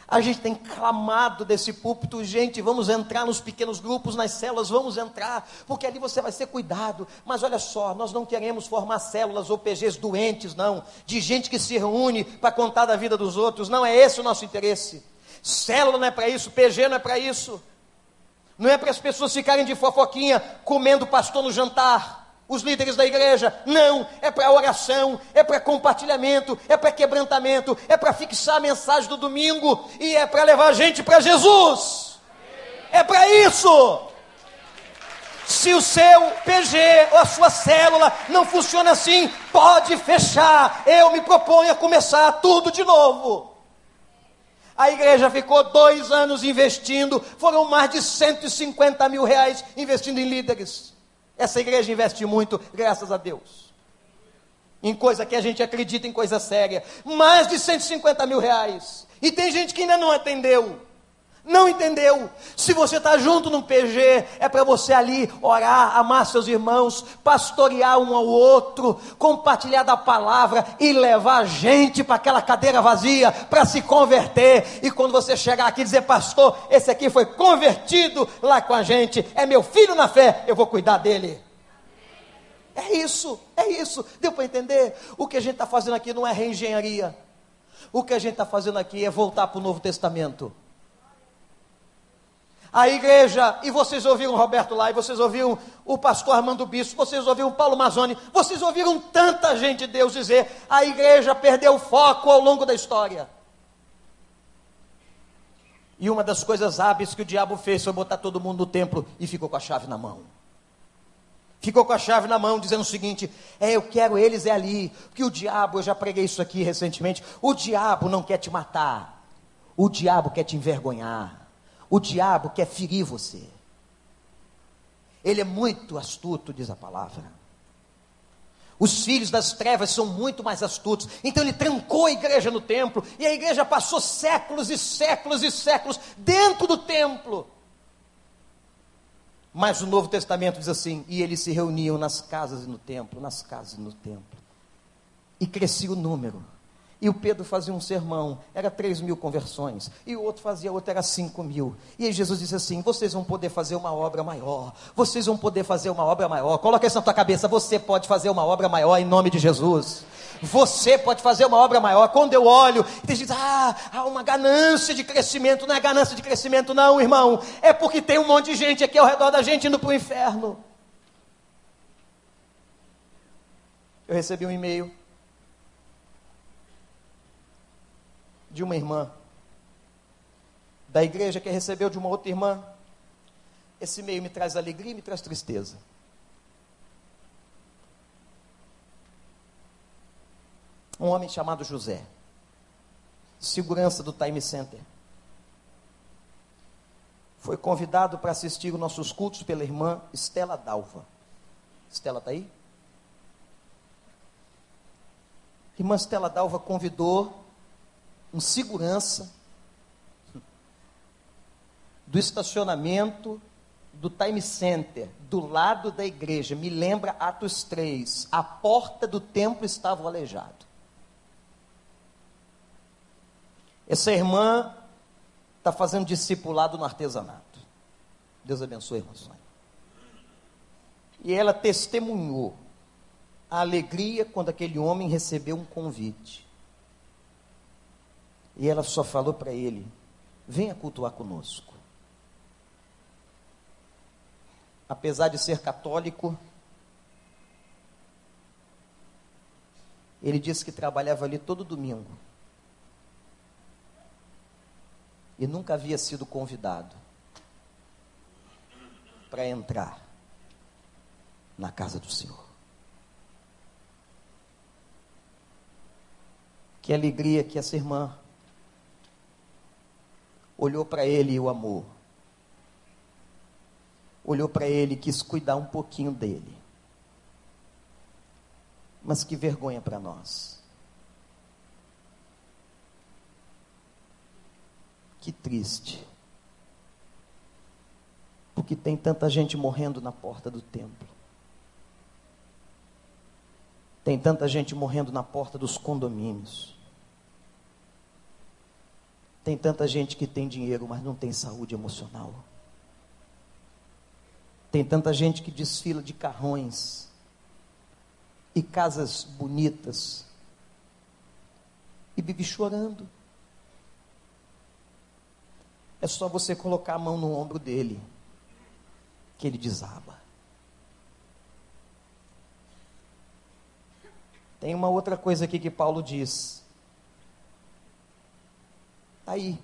A gente tem clamado desse púlpito, gente, vamos entrar nos pequenos grupos, nas células, vamos entrar, porque ali você vai ser cuidado. Mas olha só, nós não queremos formar células ou PGs doentes, não, de gente que se reúne para contar da vida dos outros. Não é esse o nosso interesse. Célula não é para isso, PG não é para isso. Não é para as pessoas ficarem de fofoquinha comendo pastor no jantar. Os líderes da igreja, não, é para oração, é para compartilhamento, é para quebrantamento, é para fixar a mensagem do domingo e é para levar a gente para Jesus. É para isso. Se o seu PG ou a sua célula não funciona assim, pode fechar. Eu me proponho a começar tudo de novo. A igreja ficou dois anos investindo, foram mais de 150 mil reais investindo em líderes. Essa igreja investe muito, graças a Deus. Em coisa que a gente acredita em coisa séria. Mais de 150 mil reais. E tem gente que ainda não atendeu. Não entendeu? Se você está junto no PG, é para você ali orar, amar seus irmãos, pastorear um ao outro, compartilhar da palavra e levar gente para aquela cadeira vazia para se converter. E quando você chegar aqui dizer, pastor, esse aqui foi convertido lá com a gente, é meu filho na fé, eu vou cuidar dele. É isso, é isso. Deu para entender? O que a gente está fazendo aqui não é reengenharia. O que a gente está fazendo aqui é voltar para o Novo Testamento. A igreja, e vocês ouviram Roberto e vocês ouviram o pastor Armando Bispo, vocês ouviram Paulo Mazzoni, vocês ouviram tanta gente de Deus dizer: a igreja perdeu foco ao longo da história. E uma das coisas hábeis que o diabo fez foi botar todo mundo no templo e ficou com a chave na mão. Ficou com a chave na mão, dizendo o seguinte: é, eu quero eles é ali. Porque o diabo, eu já preguei isso aqui recentemente, o diabo não quer te matar, o diabo quer te envergonhar. O diabo quer ferir você. Ele é muito astuto, diz a palavra. Os filhos das trevas são muito mais astutos. Então ele trancou a igreja no templo. E a igreja passou séculos e séculos e séculos dentro do templo. Mas o Novo Testamento diz assim: e eles se reuniam nas casas e no templo, nas casas e no templo. E crescia o número. E o Pedro fazia um sermão, era 3 mil conversões. E o outro fazia outro, era 5 mil. E aí Jesus disse assim: vocês vão poder fazer uma obra maior. Vocês vão poder fazer uma obra maior. Coloca isso na tua cabeça: você pode fazer uma obra maior em nome de Jesus. Você pode fazer uma obra maior. Quando eu olho, e diz: ah, há uma ganância de crescimento. Não é ganância de crescimento, não, irmão. É porque tem um monte de gente aqui ao redor da gente indo para o inferno. Eu recebi um e-mail de uma irmã da igreja que recebeu de uma outra irmã. Esse meio me traz alegria e me traz tristeza. Um homem chamado José, segurança do Time Center, foi convidado para assistir os nossos cultos pela irmã Estela Dalva. Estela está aí? Irmã Estela Dalva convidou um segurança do estacionamento do Time Center, do lado da igreja, me lembra Atos 3, a porta do templo estava aleijado. Essa irmã está fazendo discipulado no artesanato. Deus abençoe, irmã Sônia. E ela testemunhou a alegria quando aquele homem recebeu um convite. E ela só falou para ele: venha cultuar conosco. Apesar de ser católico, ele disse que trabalhava ali todo domingo. E nunca havia sido convidado para entrar na casa do Senhor. Que alegria que essa irmã olhou para ele e o amou. Olhou para ele e quis cuidar um pouquinho dele. Mas que vergonha para nós. Que triste. Porque tem tanta gente morrendo na porta do templo. Tem tanta gente morrendo na porta dos condomínios. Tem tanta gente que tem dinheiro, mas não tem saúde emocional. Tem tanta gente que desfila de carrões e casas bonitas e vive chorando. É só você colocar a mão no ombro dele que ele desaba. Tem uma outra coisa aqui que Paulo diz aí.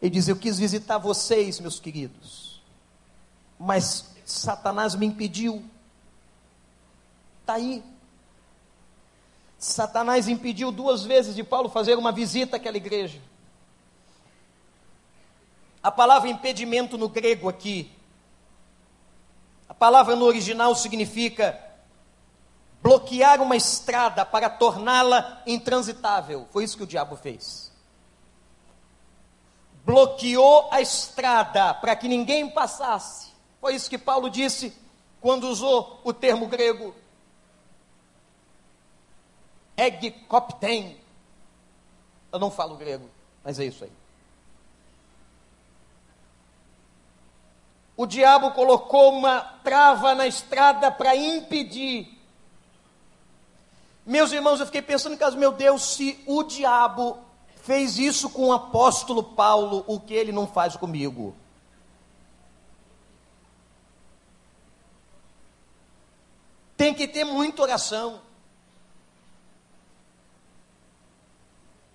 Ele diz: Eu quis visitar vocês, meus queridos, mas Satanás me impediu. Está aí. Satanás impediu duas vezes de Paulo fazer uma visita àquela igreja. A palavra impedimento no grego aqui, a palavra no original significa bloquear uma estrada para torná-la intransitável. Foi isso que o diabo fez bloqueou a estrada para que ninguém passasse. Foi isso que Paulo disse quando usou o termo grego egkopten. Eu não falo grego, mas é isso aí. O diabo colocou uma trava na estrada para impedir. Meus irmãos, eu fiquei pensando em caso, meu Deus, se o diabo fez isso com o apóstolo Paulo, o que ele não faz comigo. Tem que ter muita oração.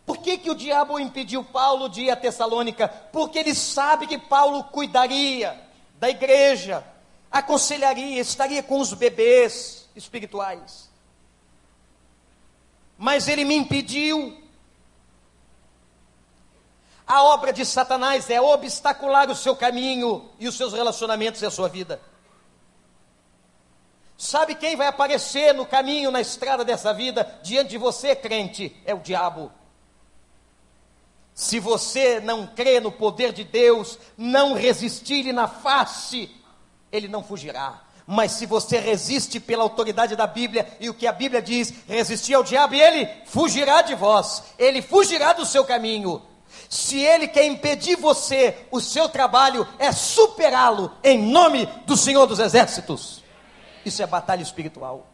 Por que, que o diabo impediu Paulo de ir a Tessalônica? Porque ele sabe que Paulo cuidaria da igreja, aconselharia, estaria com os bebês espirituais. Mas ele me impediu a obra de Satanás é obstacular o seu caminho e os seus relacionamentos e a sua vida. Sabe quem vai aparecer no caminho, na estrada dessa vida, diante de você, crente? É o diabo. Se você não crê no poder de Deus, não resistir na face, ele não fugirá. Mas se você resiste pela autoridade da Bíblia e o que a Bíblia diz, resistir ao diabo ele fugirá de vós, ele fugirá do seu caminho. Se ele quer impedir você, o seu trabalho é superá-lo em nome do Senhor dos Exércitos. Isso é batalha espiritual.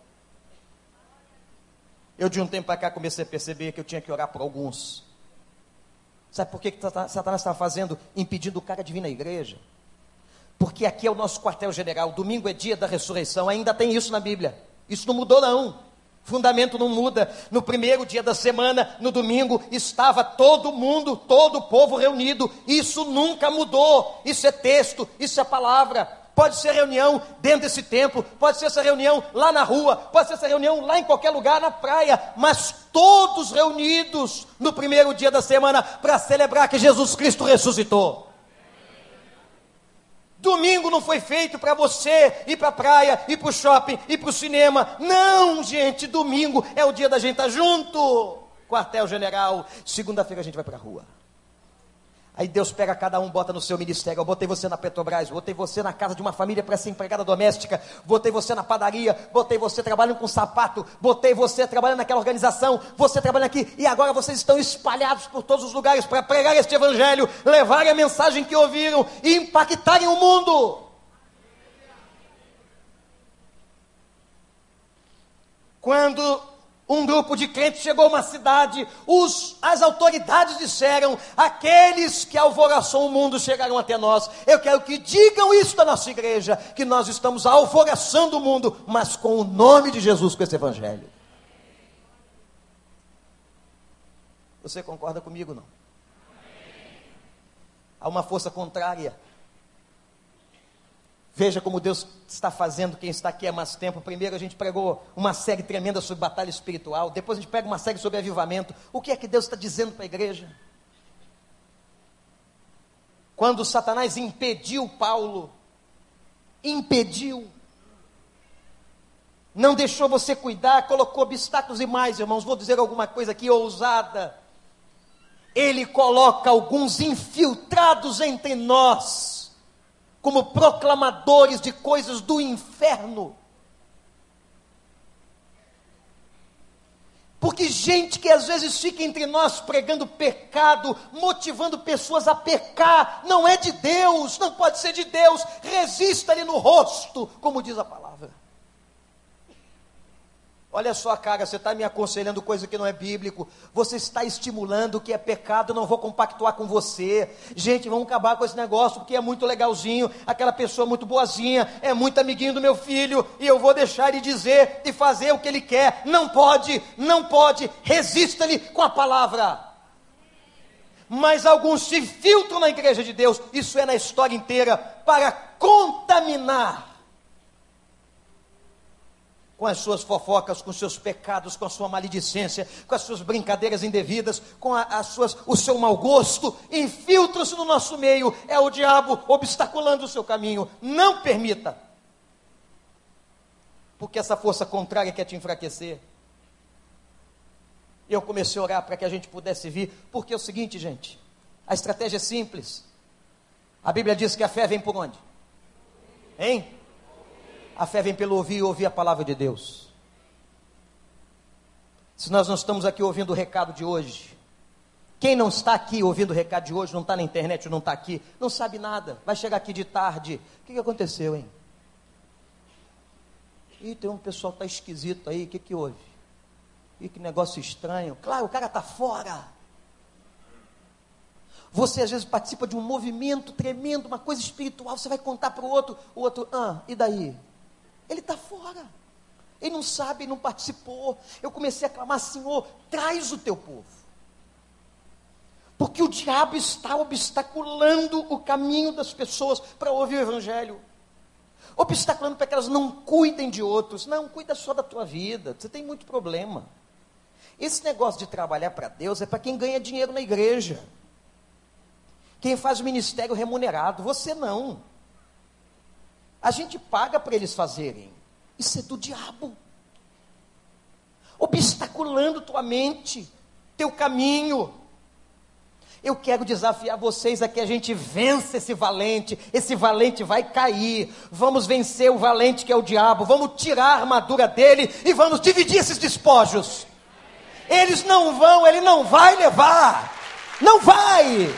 Eu de um tempo para cá comecei a perceber que eu tinha que orar por alguns Sabe por que, que Satanás está fazendo? Impedindo o cara de vir na igreja. Porque aqui é o nosso quartel-general. Domingo é dia da ressurreição. Ainda tem isso na Bíblia. Isso não mudou, não. Fundamento não muda. No primeiro dia da semana, no domingo, estava todo mundo, todo o povo reunido. Isso nunca mudou. Isso é texto, isso é palavra pode ser reunião dentro desse templo, pode ser essa reunião lá na rua, pode ser essa reunião lá em qualquer lugar, na praia, mas todos reunidos no primeiro dia da semana para celebrar que Jesus Cristo ressuscitou. Domingo não foi feito para você ir para a praia, ir para o shopping, ir para o cinema. Não, gente, domingo é o dia da gente estar tá junto. Quartel General, segunda-feira a gente vai para a rua. Aí Deus pega cada um, bota no seu ministério. Eu botei você na Petrobras, botei você na casa de uma família para ser empregada doméstica, botei você na padaria, botei você trabalhando com sapato, botei você trabalhando naquela organização, você trabalhando aqui, e agora vocês estão espalhados por todos os lugares para pregar este evangelho, levarem a mensagem que ouviram e impactarem o mundo. Quando um grupo de crentes chegou a uma cidade, os, as autoridades disseram: aqueles que alvoraçam o mundo chegaram até nós. Eu quero que digam isso da nossa igreja, que nós estamos alvoraçando o mundo, mas com o nome de Jesus, com esse evangelho. Você concorda comigo não? Há uma força contrária Veja como Deus está fazendo quem está aqui há mais tempo. Primeiro a gente pregou uma série tremenda sobre batalha espiritual. Depois a gente pega uma série sobre avivamento. O que é que Deus está dizendo para a igreja? Quando Satanás impediu Paulo, impediu, não deixou você cuidar, colocou obstáculos e mais, irmãos. Vou dizer alguma coisa aqui ousada. Ele coloca alguns infiltrados entre nós como proclamadores de coisas do inferno. Porque gente que às vezes fica entre nós pregando pecado, motivando pessoas a pecar, não é de Deus, não pode ser de Deus, resista-lhe no rosto, como diz a palavra. Olha só, cara, você está me aconselhando coisa que não é bíblico. Você está estimulando o que é pecado, eu não vou compactuar com você. Gente, vamos acabar com esse negócio, porque é muito legalzinho, aquela pessoa muito boazinha, é muito amiguinho do meu filho, e eu vou deixar ele dizer e fazer o que ele quer. Não pode, não pode, resista-lhe com a palavra. Mas alguns se filtram na igreja de Deus, isso é na história inteira, para contaminar com as suas fofocas, com seus pecados, com a sua maledicência, com as suas brincadeiras indevidas, com a, as suas, o seu mau gosto, infiltra-se no nosso meio, é o diabo obstaculando o seu caminho. Não permita, porque essa força contrária quer te enfraquecer. Eu comecei a orar para que a gente pudesse vir, porque é o seguinte, gente, a estratégia é simples. A Bíblia diz que a fé vem por onde? Hein? A fé vem pelo ouvir e ouvir a palavra de Deus. Se nós não estamos aqui ouvindo o recado de hoje, quem não está aqui ouvindo o recado de hoje, não está na internet, não está aqui, não sabe nada, vai chegar aqui de tarde. O que, que aconteceu, hein? Ih, tem um pessoal está esquisito aí, o que, que houve? Ih, que negócio estranho. Claro, o cara está fora. Você às vezes participa de um movimento tremendo, uma coisa espiritual, você vai contar para o outro, o outro, ah, e daí? Ele está fora. Ele não sabe, não participou. Eu comecei a clamar, Senhor, traz o teu povo. Porque o diabo está obstaculando o caminho das pessoas para ouvir o Evangelho. Obstaculando para que elas não cuidem de outros. Não, cuida só da tua vida. Você tem muito problema. Esse negócio de trabalhar para Deus é para quem ganha dinheiro na igreja. Quem faz ministério remunerado. Você não. A gente paga para eles fazerem. Isso é do diabo. Obstaculando tua mente, teu caminho. Eu quero desafiar vocês a que a gente vença esse valente. Esse valente vai cair. Vamos vencer o valente que é o diabo. Vamos tirar a armadura dele e vamos dividir esses despojos. Eles não vão, ele não vai levar. Não vai.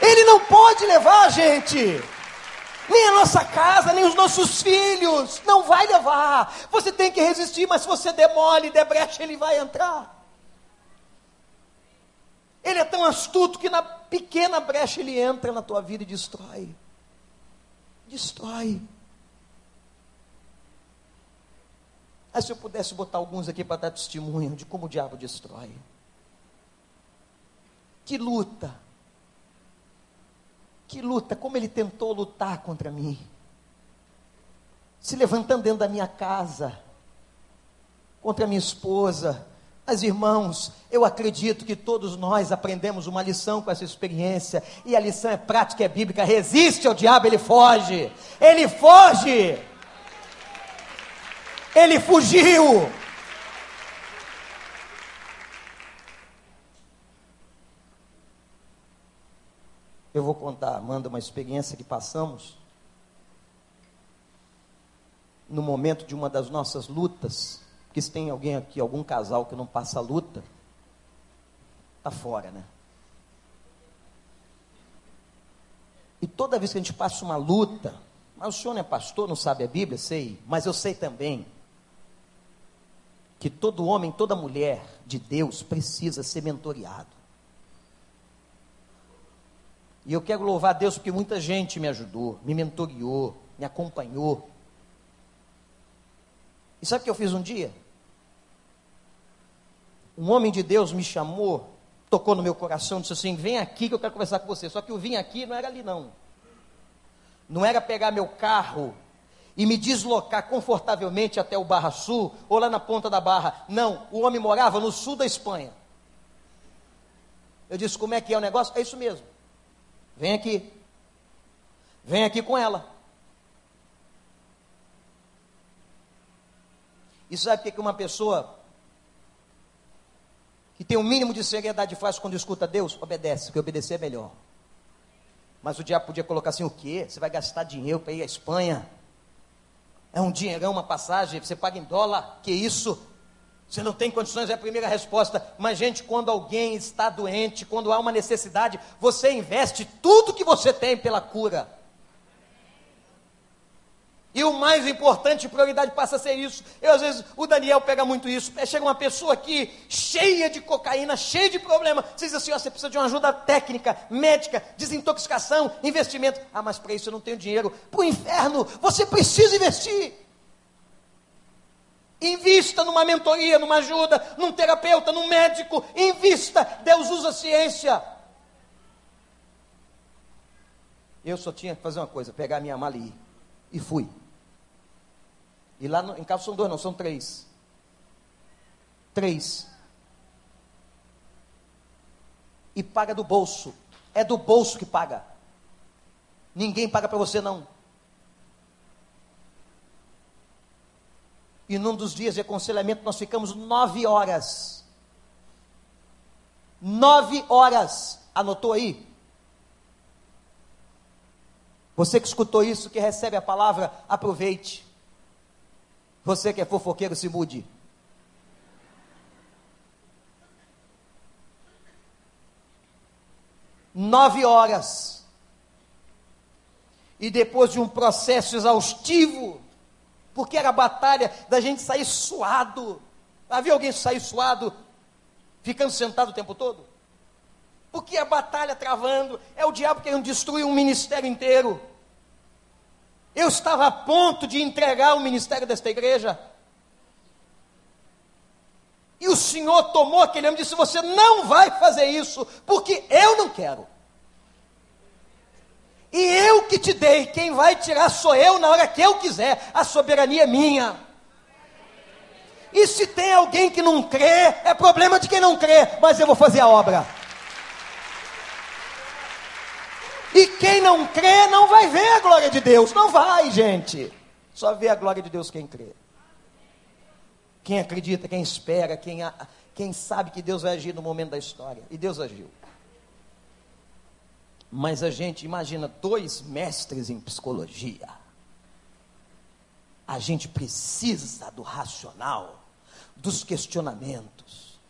Ele não pode levar, gente nem a nossa casa, nem os nossos filhos. Não vai levar. Você tem que resistir, mas se você demole, der brecha, ele vai entrar. Ele é tão astuto que na pequena brecha ele entra na tua vida e destrói. Destrói. Aí se eu pudesse botar alguns aqui para dar testemunho de como o diabo destrói. Que luta que luta, como ele tentou lutar contra mim. Se levantando dentro da minha casa, contra minha esposa. Mas irmãos, eu acredito que todos nós aprendemos uma lição com essa experiência, e a lição é prática, é bíblica. Resiste ao diabo, ele foge. Ele foge. Ele fugiu. Eu vou contar, Amanda, uma experiência que passamos no momento de uma das nossas lutas. Porque se tem alguém aqui, algum casal que não passa luta, está fora, né? E toda vez que a gente passa uma luta, mas o senhor não é pastor, não sabe a Bíblia? Sei, mas eu sei também que todo homem, toda mulher de Deus precisa ser mentoreado. E eu quero louvar a Deus porque muita gente me ajudou, me mentoriou, me acompanhou. E sabe o que eu fiz um dia? Um homem de Deus me chamou, tocou no meu coração, disse assim: Vem aqui que eu quero conversar com você. Só que eu vim aqui não era ali, não. Não era pegar meu carro e me deslocar confortavelmente até o Barra Sul ou lá na ponta da Barra. Não, o homem morava no sul da Espanha. Eu disse: Como é que é o negócio? É isso mesmo. Vem aqui. Vem aqui com ela. E sabe o que uma pessoa que tem o um mínimo de seriedade faz quando escuta Deus? Obedece, porque obedecer é melhor. Mas o diabo podia colocar assim: o quê? Você vai gastar dinheiro para ir à Espanha? É um dinheirão, uma passagem, você paga em dólar, que isso? Você não tem condições, é a primeira resposta. Mas, gente, quando alguém está doente, quando há uma necessidade, você investe tudo que você tem pela cura. E o mais importante, prioridade passa a ser isso. Eu, às vezes, o Daniel pega muito isso. É, chega uma pessoa aqui, cheia de cocaína, cheia de problema. Você diz assim: ó, você precisa de uma ajuda técnica, médica, desintoxicação, investimento. Ah, mas para isso eu não tenho dinheiro. Para o inferno, você precisa investir. Invista numa mentoria, numa ajuda, num terapeuta, num médico. Invista. Deus usa a ciência. Eu só tinha que fazer uma coisa: pegar a minha mala e ir. E fui. E lá no, em casa são dois, não, são três. Três. E paga do bolso. É do bolso que paga. Ninguém paga para você, não. E num dos dias de aconselhamento nós ficamos nove horas. Nove horas. Anotou aí? Você que escutou isso, que recebe a palavra, aproveite. Você que é fofoqueiro, se mude. Nove horas. E depois de um processo exaustivo, porque era a batalha da gente sair suado. Havia alguém sair suado, ficando sentado o tempo todo? Porque a batalha travando, é o diabo querendo destruir um ministério inteiro. Eu estava a ponto de entregar o ministério desta igreja. E o Senhor tomou aquele homem e disse: Você não vai fazer isso, porque eu não quero. E eu que te dei, quem vai tirar sou eu na hora que eu quiser, a soberania é minha. E se tem alguém que não crê, é problema de quem não crê, mas eu vou fazer a obra. E quem não crê não vai ver a glória de Deus. Não vai, gente. Só vê a glória de Deus quem crê. Quem acredita, quem espera, quem, quem sabe que Deus vai agir no momento da história. E Deus agiu. Mas a gente imagina dois mestres em psicologia. A gente precisa do racional, dos questionamentos.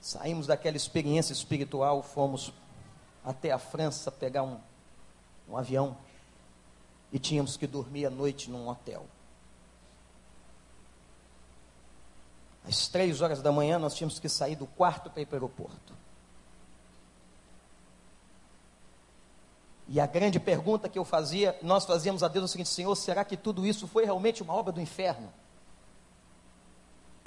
Saímos daquela experiência espiritual, fomos até a França pegar um, um avião e tínhamos que dormir à noite num hotel. Às três horas da manhã nós tínhamos que sair do quarto para ir para o aeroporto. E a grande pergunta que eu fazia, nós fazíamos a Deus o seguinte: Senhor, será que tudo isso foi realmente uma obra do inferno?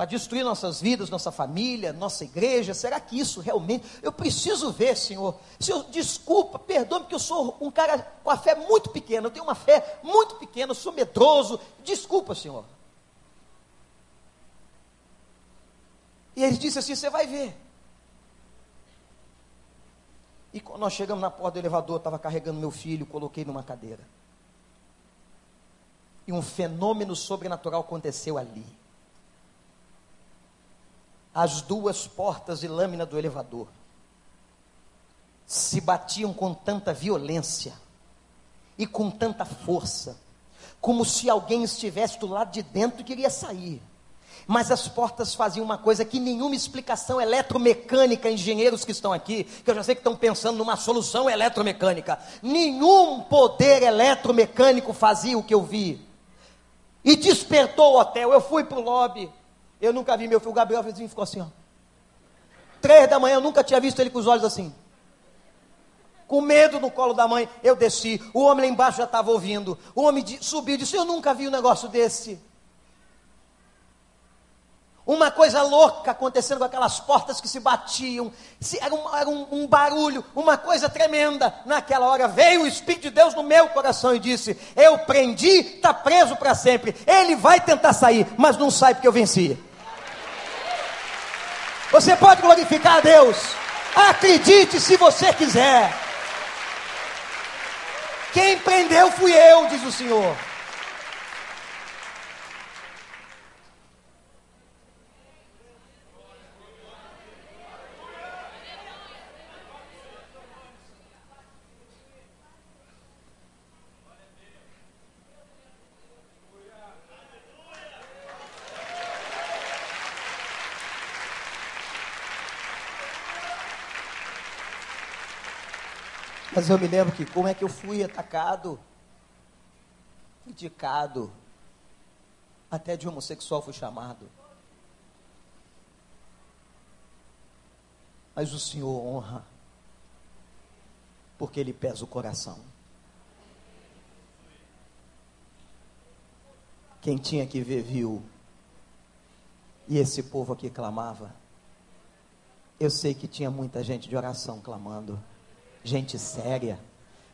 para destruir nossas vidas, nossa família, nossa igreja? Será que isso realmente? Eu preciso ver, Senhor. Senhor, desculpa, perdoe-me, porque eu sou um cara com a fé muito pequena. Eu tenho uma fé muito pequena, eu sou medroso. Desculpa, Senhor. E ele disse assim: Você vai ver. E quando nós chegamos na porta do elevador, estava carregando meu filho, coloquei numa cadeira. E um fenômeno sobrenatural aconteceu ali as duas portas e lâmina do elevador se batiam com tanta violência e com tanta força, como se alguém estivesse do lado de dentro e queria sair. Mas as portas faziam uma coisa que nenhuma explicação eletromecânica, engenheiros que estão aqui, que eu já sei que estão pensando numa solução eletromecânica, nenhum poder eletromecânico fazia o que eu vi. E despertou o hotel. Eu fui para o lobby, eu nunca vi meu filho, o Gabriel assim, ficou assim, ó. Três da manhã, eu nunca tinha visto ele com os olhos assim. Com medo no colo da mãe, eu desci. O homem lá embaixo já estava ouvindo. O homem subiu e disse: Eu nunca vi um negócio desse. Uma coisa louca acontecendo com aquelas portas que se batiam. Era, um, era um, um, barulho, uma coisa tremenda. Naquela hora veio o Espírito de Deus no meu coração e disse: Eu prendi, está preso para sempre. Ele vai tentar sair, mas não sai porque eu venci. Você pode glorificar a Deus. Acredite se você quiser. Quem prendeu fui eu, diz o Senhor. Mas eu me lembro que como é que eu fui atacado, criticado, até de homossexual fui chamado. Mas o Senhor honra, porque Ele pesa o coração. Quem tinha que ver, viu. E esse povo aqui clamava. Eu sei que tinha muita gente de oração clamando gente séria.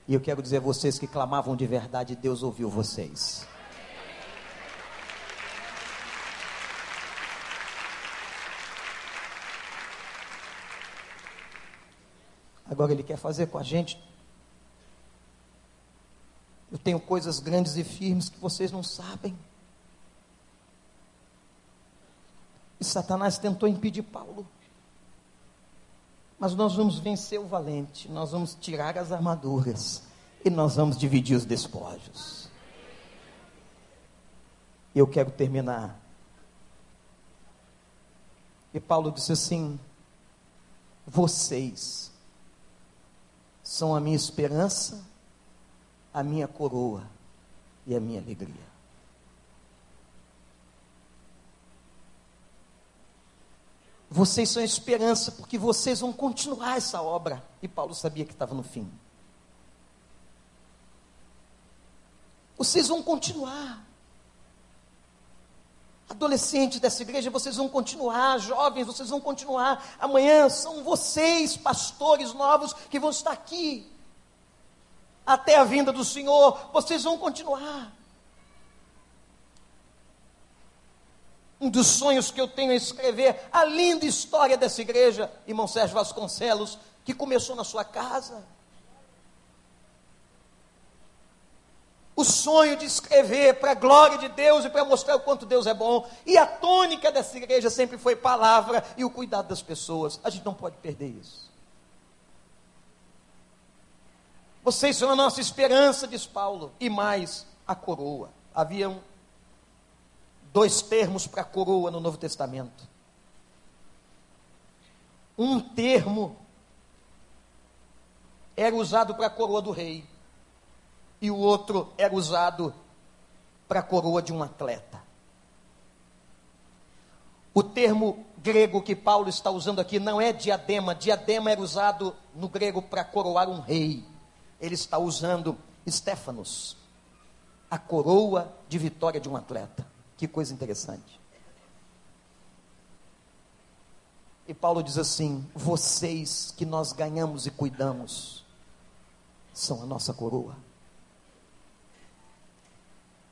E eu quero dizer a vocês que clamavam de verdade, Deus ouviu vocês. Agora Ele quer fazer com a gente. Eu tenho coisas grandes e firmes que vocês não sabem. E Satanás tentou impedir Paulo. Mas nós vamos vencer o valente, nós vamos tirar as armaduras e nós vamos dividir os despojos. Eu quero terminar. E Paulo disse assim: Vocês são a minha esperança, a minha coroa e a minha alegria. Vocês são esperança, porque vocês vão continuar essa obra. E Paulo sabia que estava no fim. Vocês vão continuar. Adolescentes dessa igreja, vocês vão continuar. Jovens, vocês vão continuar. Amanhã são vocês, pastores novos, que vão estar aqui. Até a vinda do Senhor, vocês vão continuar. Um dos sonhos que eu tenho é escrever a linda história dessa igreja, irmão Sérgio Vasconcelos, que começou na sua casa. o sonho de escrever para a glória de Deus e para mostrar o quanto Deus é bom. E a tônica dessa igreja sempre foi palavra e o cuidado das pessoas. A gente não pode perder isso. Vocês são a nossa esperança, diz Paulo, e mais a coroa. Haviam dois termos para coroa no Novo Testamento. Um termo era usado para a coroa do rei e o outro era usado para a coroa de um atleta. O termo grego que Paulo está usando aqui não é diadema, diadema era usado no grego para coroar um rei. Ele está usando Stefanos, a coroa de vitória de um atleta. Que coisa interessante. E Paulo diz assim: vocês que nós ganhamos e cuidamos, são a nossa coroa.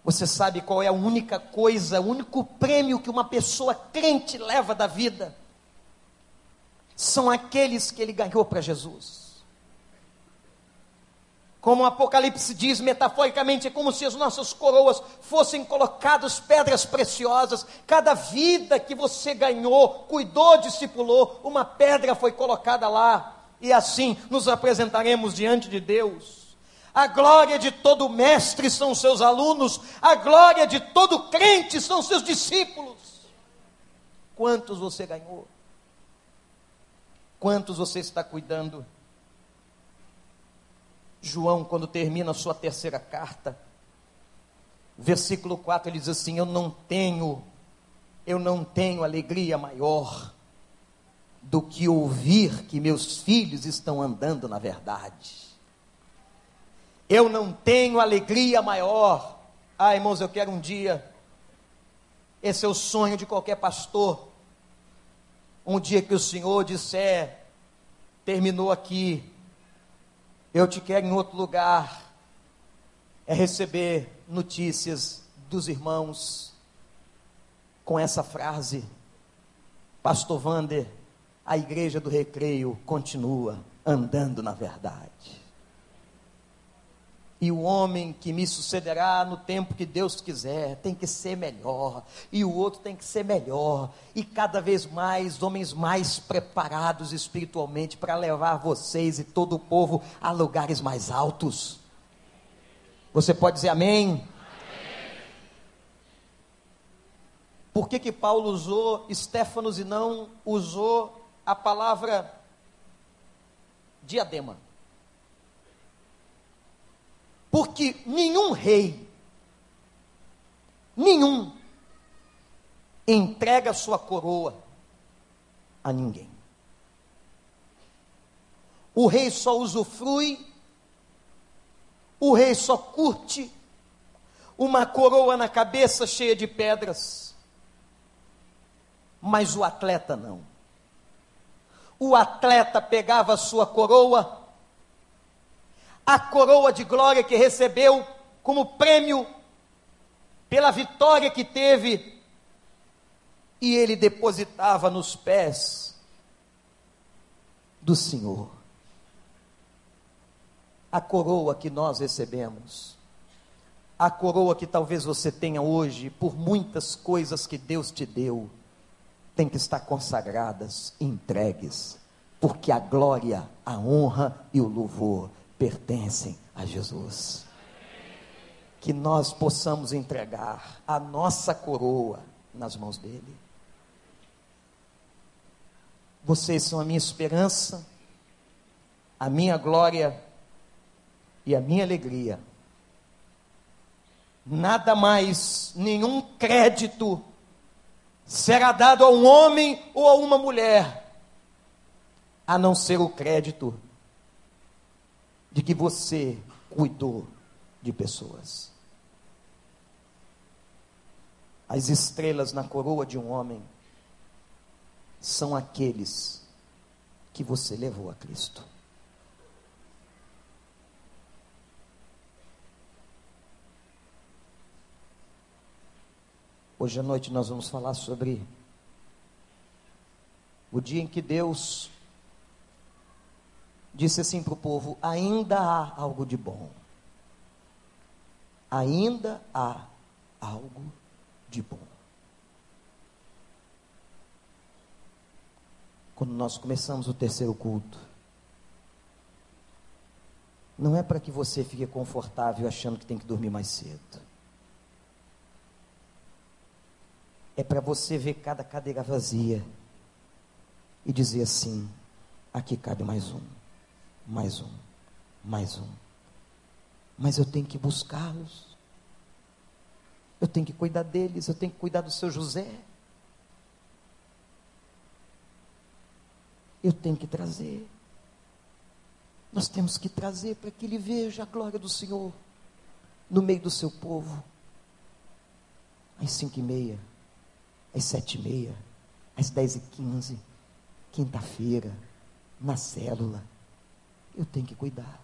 Você sabe qual é a única coisa, o único prêmio que uma pessoa crente leva da vida? São aqueles que ele ganhou para Jesus. Como o Apocalipse diz metaforicamente, é como se as nossas coroas fossem colocadas pedras preciosas. Cada vida que você ganhou, cuidou, discipulou, uma pedra foi colocada lá. E assim nos apresentaremos diante de Deus. A glória de todo mestre são seus alunos, a glória de todo crente são seus discípulos. Quantos você ganhou? Quantos você está cuidando? João, quando termina a sua terceira carta, versículo 4, ele diz assim: Eu não tenho, eu não tenho alegria maior do que ouvir que meus filhos estão andando na verdade. Eu não tenho alegria maior. Ah, irmãos, eu quero um dia. Esse é o sonho de qualquer pastor. Um dia que o Senhor disser: terminou aqui, eu te quero em outro lugar. É receber notícias dos irmãos com essa frase: Pastor Vander, a igreja do recreio continua andando na verdade e o homem que me sucederá no tempo que Deus quiser tem que ser melhor, e o outro tem que ser melhor, e cada vez mais homens mais preparados espiritualmente para levar vocês e todo o povo a lugares mais altos. Você pode dizer amém? Por que, que Paulo usou Stefanos e não usou a palavra diadema? Porque nenhum rei, nenhum, entrega sua coroa a ninguém. O rei só usufrui, o rei só curte uma coroa na cabeça cheia de pedras, mas o atleta não. O atleta pegava a sua coroa, a coroa de glória que recebeu como prêmio pela vitória que teve, e ele depositava nos pés do Senhor. A coroa que nós recebemos, a coroa que talvez você tenha hoje, por muitas coisas que Deus te deu, tem que estar consagradas, entregues, porque a glória, a honra e o louvor pertencem a Jesus. Que nós possamos entregar a nossa coroa nas mãos dele. Vocês são a minha esperança, a minha glória e a minha alegria. Nada mais, nenhum crédito será dado a um homem ou a uma mulher, a não ser o crédito de que você cuidou de pessoas. As estrelas na coroa de um homem são aqueles que você levou a Cristo. Hoje à noite nós vamos falar sobre o dia em que Deus disse assim para o povo: ainda há algo de bom. Ainda há algo de bom. Quando nós começamos o terceiro culto, não é para que você fique confortável achando que tem que dormir mais cedo. É para você ver cada cadeira vazia e dizer assim: aqui cabe mais um, mais um, mais um. Mas eu tenho que buscá-los. Eu tenho que cuidar deles, eu tenho que cuidar do seu José. Eu tenho que trazer. Nós temos que trazer para que ele veja a glória do Senhor no meio do seu povo. Às cinco e meia, às sete e meia, às dez e quinze quinta-feira, na célula. Eu tenho que cuidar.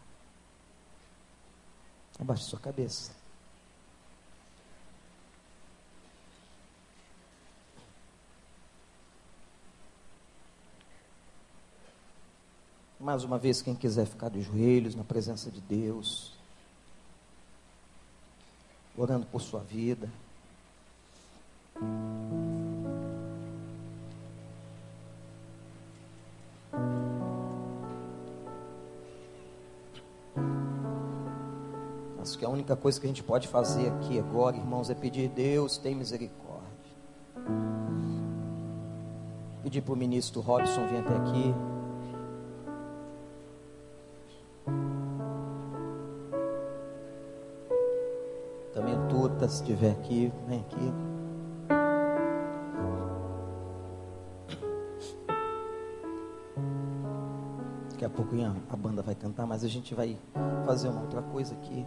Abaixe sua cabeça. Mais uma vez, quem quiser ficar de joelhos na presença de Deus, orando por sua vida. Acho que a única coisa que a gente pode fazer aqui agora, irmãos, é pedir Deus tem misericórdia. Pedir para o ministro Robson vir até aqui. Também o Tuta, se estiver aqui, vem aqui. Daqui a pouco a banda vai cantar, mas a gente vai fazer uma outra coisa aqui.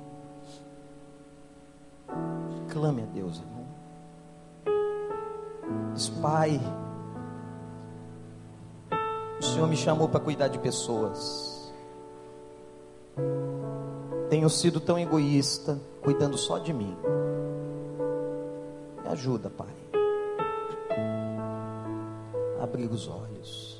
Clame a Deus, irmão. Diz, Pai, o Senhor me chamou para cuidar de pessoas. Tenho sido tão egoísta, cuidando só de mim. Me ajuda, Pai. Abrir os olhos.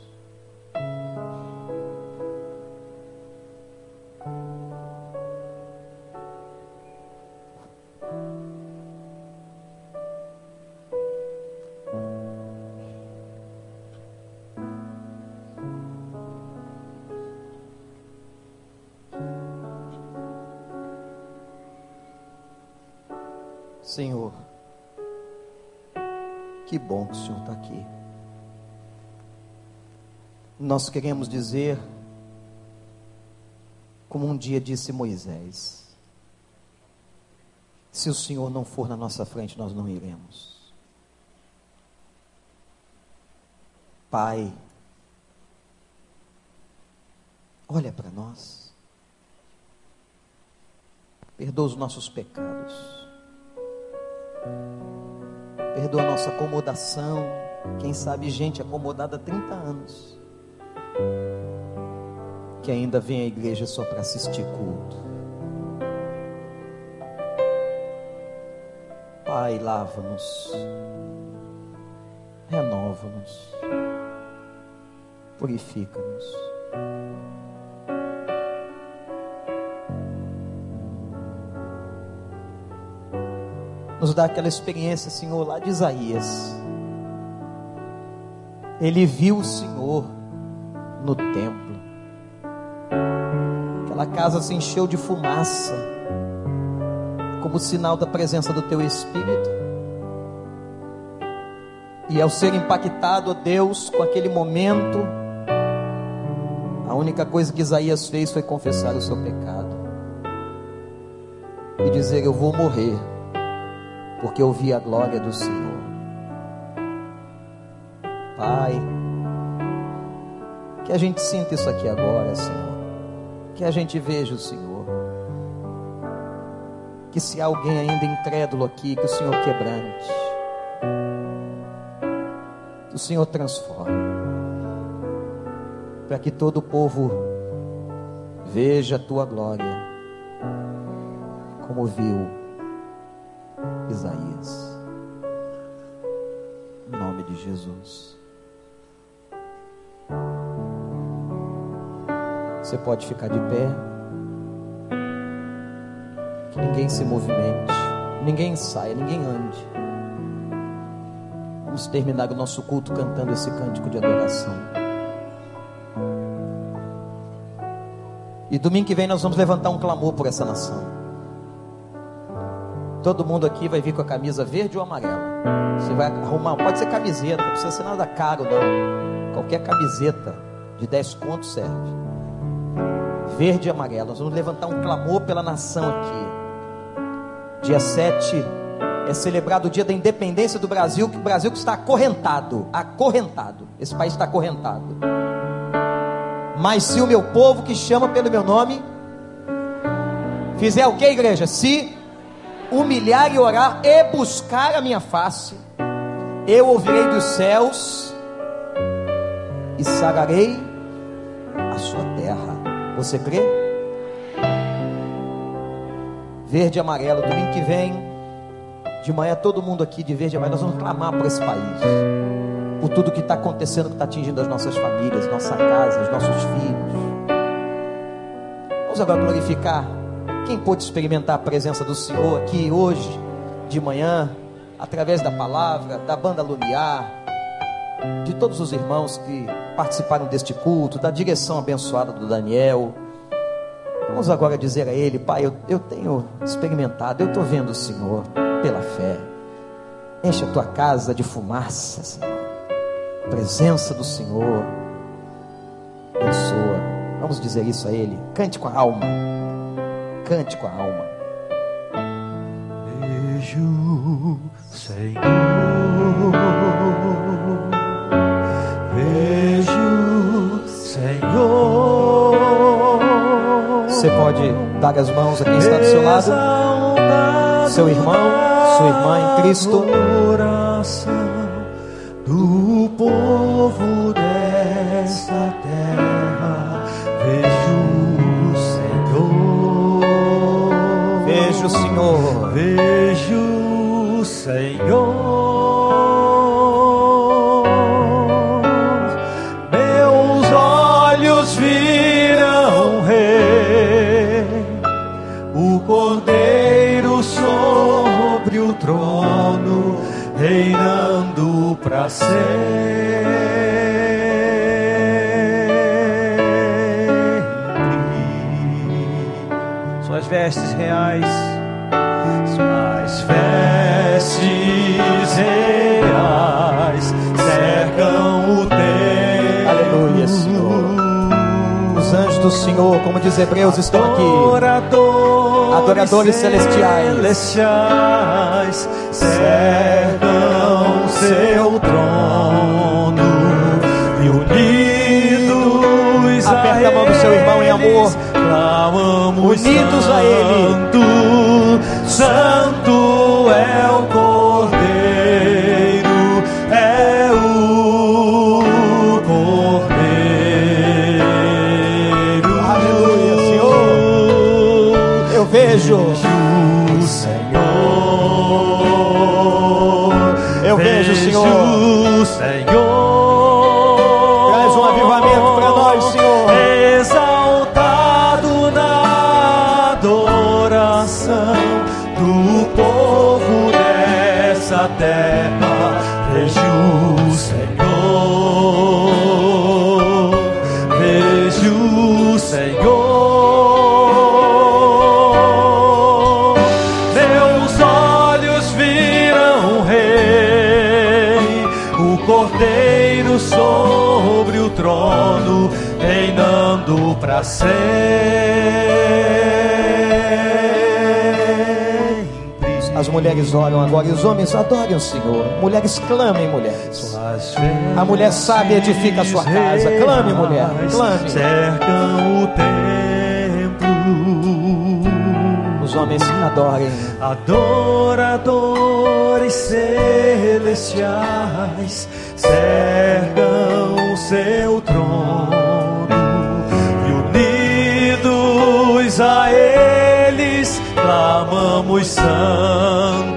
Nós queremos dizer, como um dia disse Moisés: se o Senhor não for na nossa frente, nós não iremos. Pai, olha para nós, perdoa os nossos pecados Perdoa a nossa acomodação. Quem sabe gente acomodada há 30 anos. Que ainda vem à igreja só para assistir culto. Pai, lava-nos. Renova-nos. Purifica-nos. nos dá aquela experiência, Senhor, lá de Isaías. Ele viu o Senhor no templo. Aquela casa se encheu de fumaça, como sinal da presença do Teu Espírito. E ao ser impactado, ó Deus, com aquele momento, a única coisa que Isaías fez foi confessar o seu pecado e dizer: Eu vou morrer porque eu vi a glória do Senhor. Pai, que a gente sinta isso aqui agora, Senhor. Que a gente veja o Senhor. Que se há alguém ainda incrédulo aqui, que o Senhor quebrante. Que o Senhor transforme, para que todo o povo veja a tua glória, como viu Isaías. Em nome de Jesus. Você pode ficar de pé. Que ninguém se movimente, ninguém saia, ninguém ande. Vamos terminar o nosso culto cantando esse cântico de adoração. E domingo que vem nós vamos levantar um clamor por essa nação. Todo mundo aqui vai vir com a camisa verde ou amarela. Você vai arrumar, pode ser camiseta, não precisa ser nada caro não. Qualquer camiseta de 10 contos serve. Verde e amarelo. Nós vamos levantar um clamor pela nação aqui. Dia 7 é celebrado o dia da independência do Brasil, que o Brasil que está acorrentado, acorrentado. Esse país está acorrentado. Mas se o meu povo que chama pelo meu nome fizer o que, igreja? Se humilhar e orar e buscar a minha face, eu ouvirei dos céus e sararei. Você crê? Verde e amarelo, domingo que vem, de manhã, todo mundo aqui de verde e amarelo, nós vamos clamar por esse país, por tudo que está acontecendo, que está atingindo as nossas famílias, nossa casa, os nossos filhos. Vamos agora glorificar quem pôde experimentar a presença do Senhor aqui hoje, de manhã, através da palavra, da banda Lumiar, de todos os irmãos que participaram deste culto, da direção abençoada do Daniel. Vamos agora dizer a Ele, Pai, eu, eu tenho experimentado, eu estou vendo o Senhor pela fé. Enche a tua casa de fumaça, Senhor. Presença do Senhor. Abençoa. Vamos dizer isso a Ele. Cante com a alma. Cante com a alma. Vejo, Senhor. Dar as mãos a quem está do seu lado, seu irmão, sua irmã em Cristo. Do povo desta terra. Vejo, Senhor. Vejo o Senhor. Vejo, Senhor. Para sempre. Suas vestes reais suas vestes reais cercam o templo. Aleluia, Senhor. Os anjos do Senhor, como diz Hebreus, estão aqui. Adoradores, Adoradores celestiais. celestiais cercam Unidos a Ele. Santo, Santo sempre. As mulheres oram agora e os homens adorem o Senhor. Mulheres clamem, mulheres. A mulher sábia edifica a sua casa. Clame, mulher, clame. Cercam o templo. Os homens adorem. Adoradores celestiais cercam seu eles clamamos santo,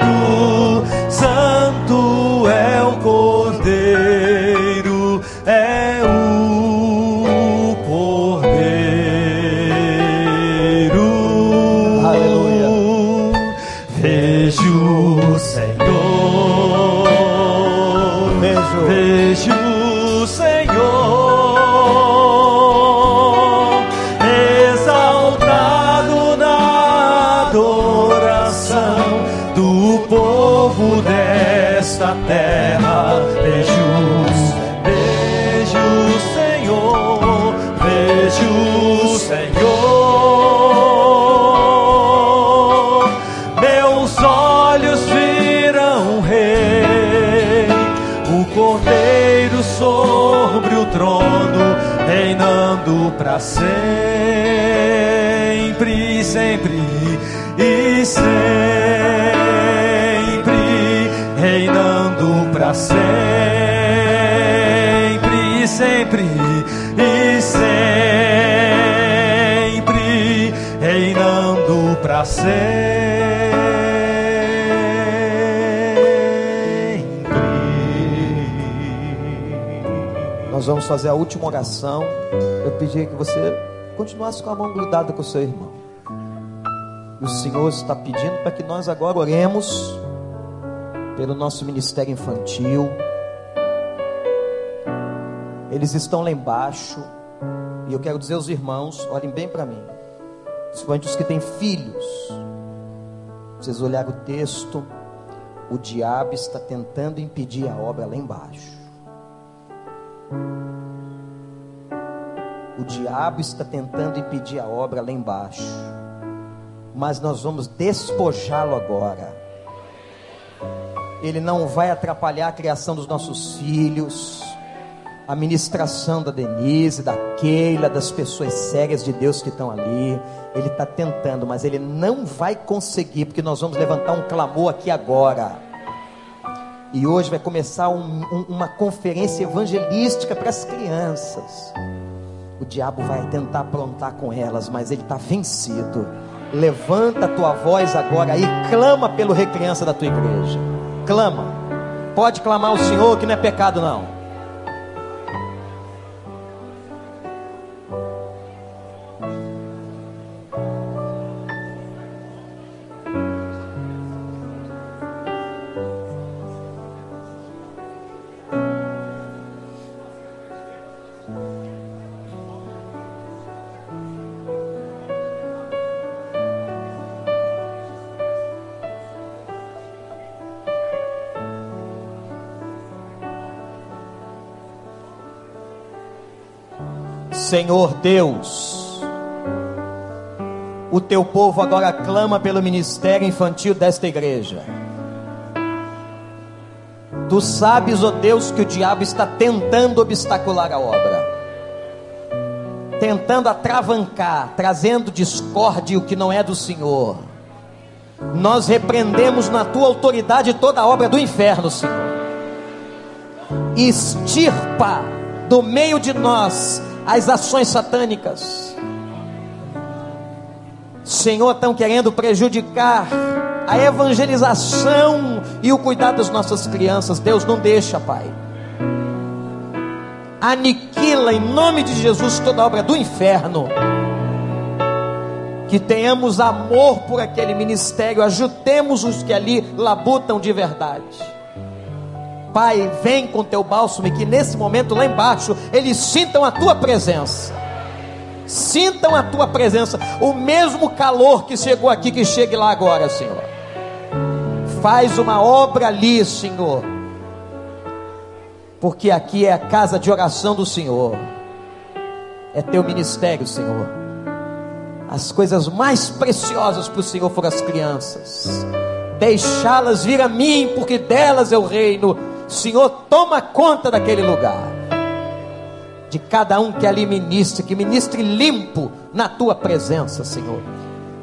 Vamos fazer a última oração. Eu pedi que você continuasse com a mão grudada com o seu irmão. O Senhor está pedindo para que nós agora oremos pelo nosso ministério infantil. Eles estão lá embaixo. E eu quero dizer aos irmãos: olhem bem para mim. Principalmente os que têm filhos. Vocês olharam o texto. O diabo está tentando impedir a obra lá embaixo. O diabo está tentando impedir a obra lá embaixo. Mas nós vamos despojá-lo agora. Ele não vai atrapalhar a criação dos nossos filhos, a ministração da Denise, da Keila, das pessoas sérias de Deus que estão ali. Ele está tentando, mas ele não vai conseguir, porque nós vamos levantar um clamor aqui agora. E hoje vai começar um- um- uma conferência evangelística para as crianças. O diabo vai tentar aprontar com elas, mas ele está vencido. Levanta a tua voz agora e clama pelo recriança da tua igreja. Clama. Pode clamar ao Senhor, que não é pecado não. Senhor Deus, o teu povo agora clama pelo ministério infantil desta igreja. Tu sabes, ó Deus, que o diabo está tentando obstacular a obra, tentando atravancar, trazendo discórdia o que não é do Senhor. Nós repreendemos na tua autoridade toda a obra do inferno, Senhor. Extirpa do meio de nós as ações satânicas. Senhor, estão querendo prejudicar a evangelização e o cuidado das nossas crianças. Deus não deixa, Pai. Aniquila em nome de Jesus toda obra do inferno. Que tenhamos amor por aquele ministério, ajudemos os que ali labutam de verdade. Pai, vem com teu bálsamo e que nesse momento lá embaixo eles sintam a tua presença. Sintam a tua presença, o mesmo calor que chegou aqui, que chegue lá agora, Senhor. Faz uma obra ali, Senhor, porque aqui é a casa de oração do Senhor, é teu ministério, Senhor. As coisas mais preciosas para o Senhor foram as crianças, deixá-las vir a mim, porque delas é o reino. Senhor, toma conta daquele lugar, de cada um que ali ministre, que ministre limpo na tua presença, Senhor.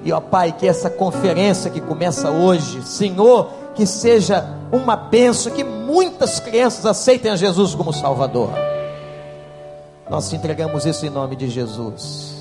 E ó Pai, que essa conferência que começa hoje, Senhor, que seja uma benção, que muitas crianças aceitem a Jesus como Salvador. Nós te entregamos isso em nome de Jesus.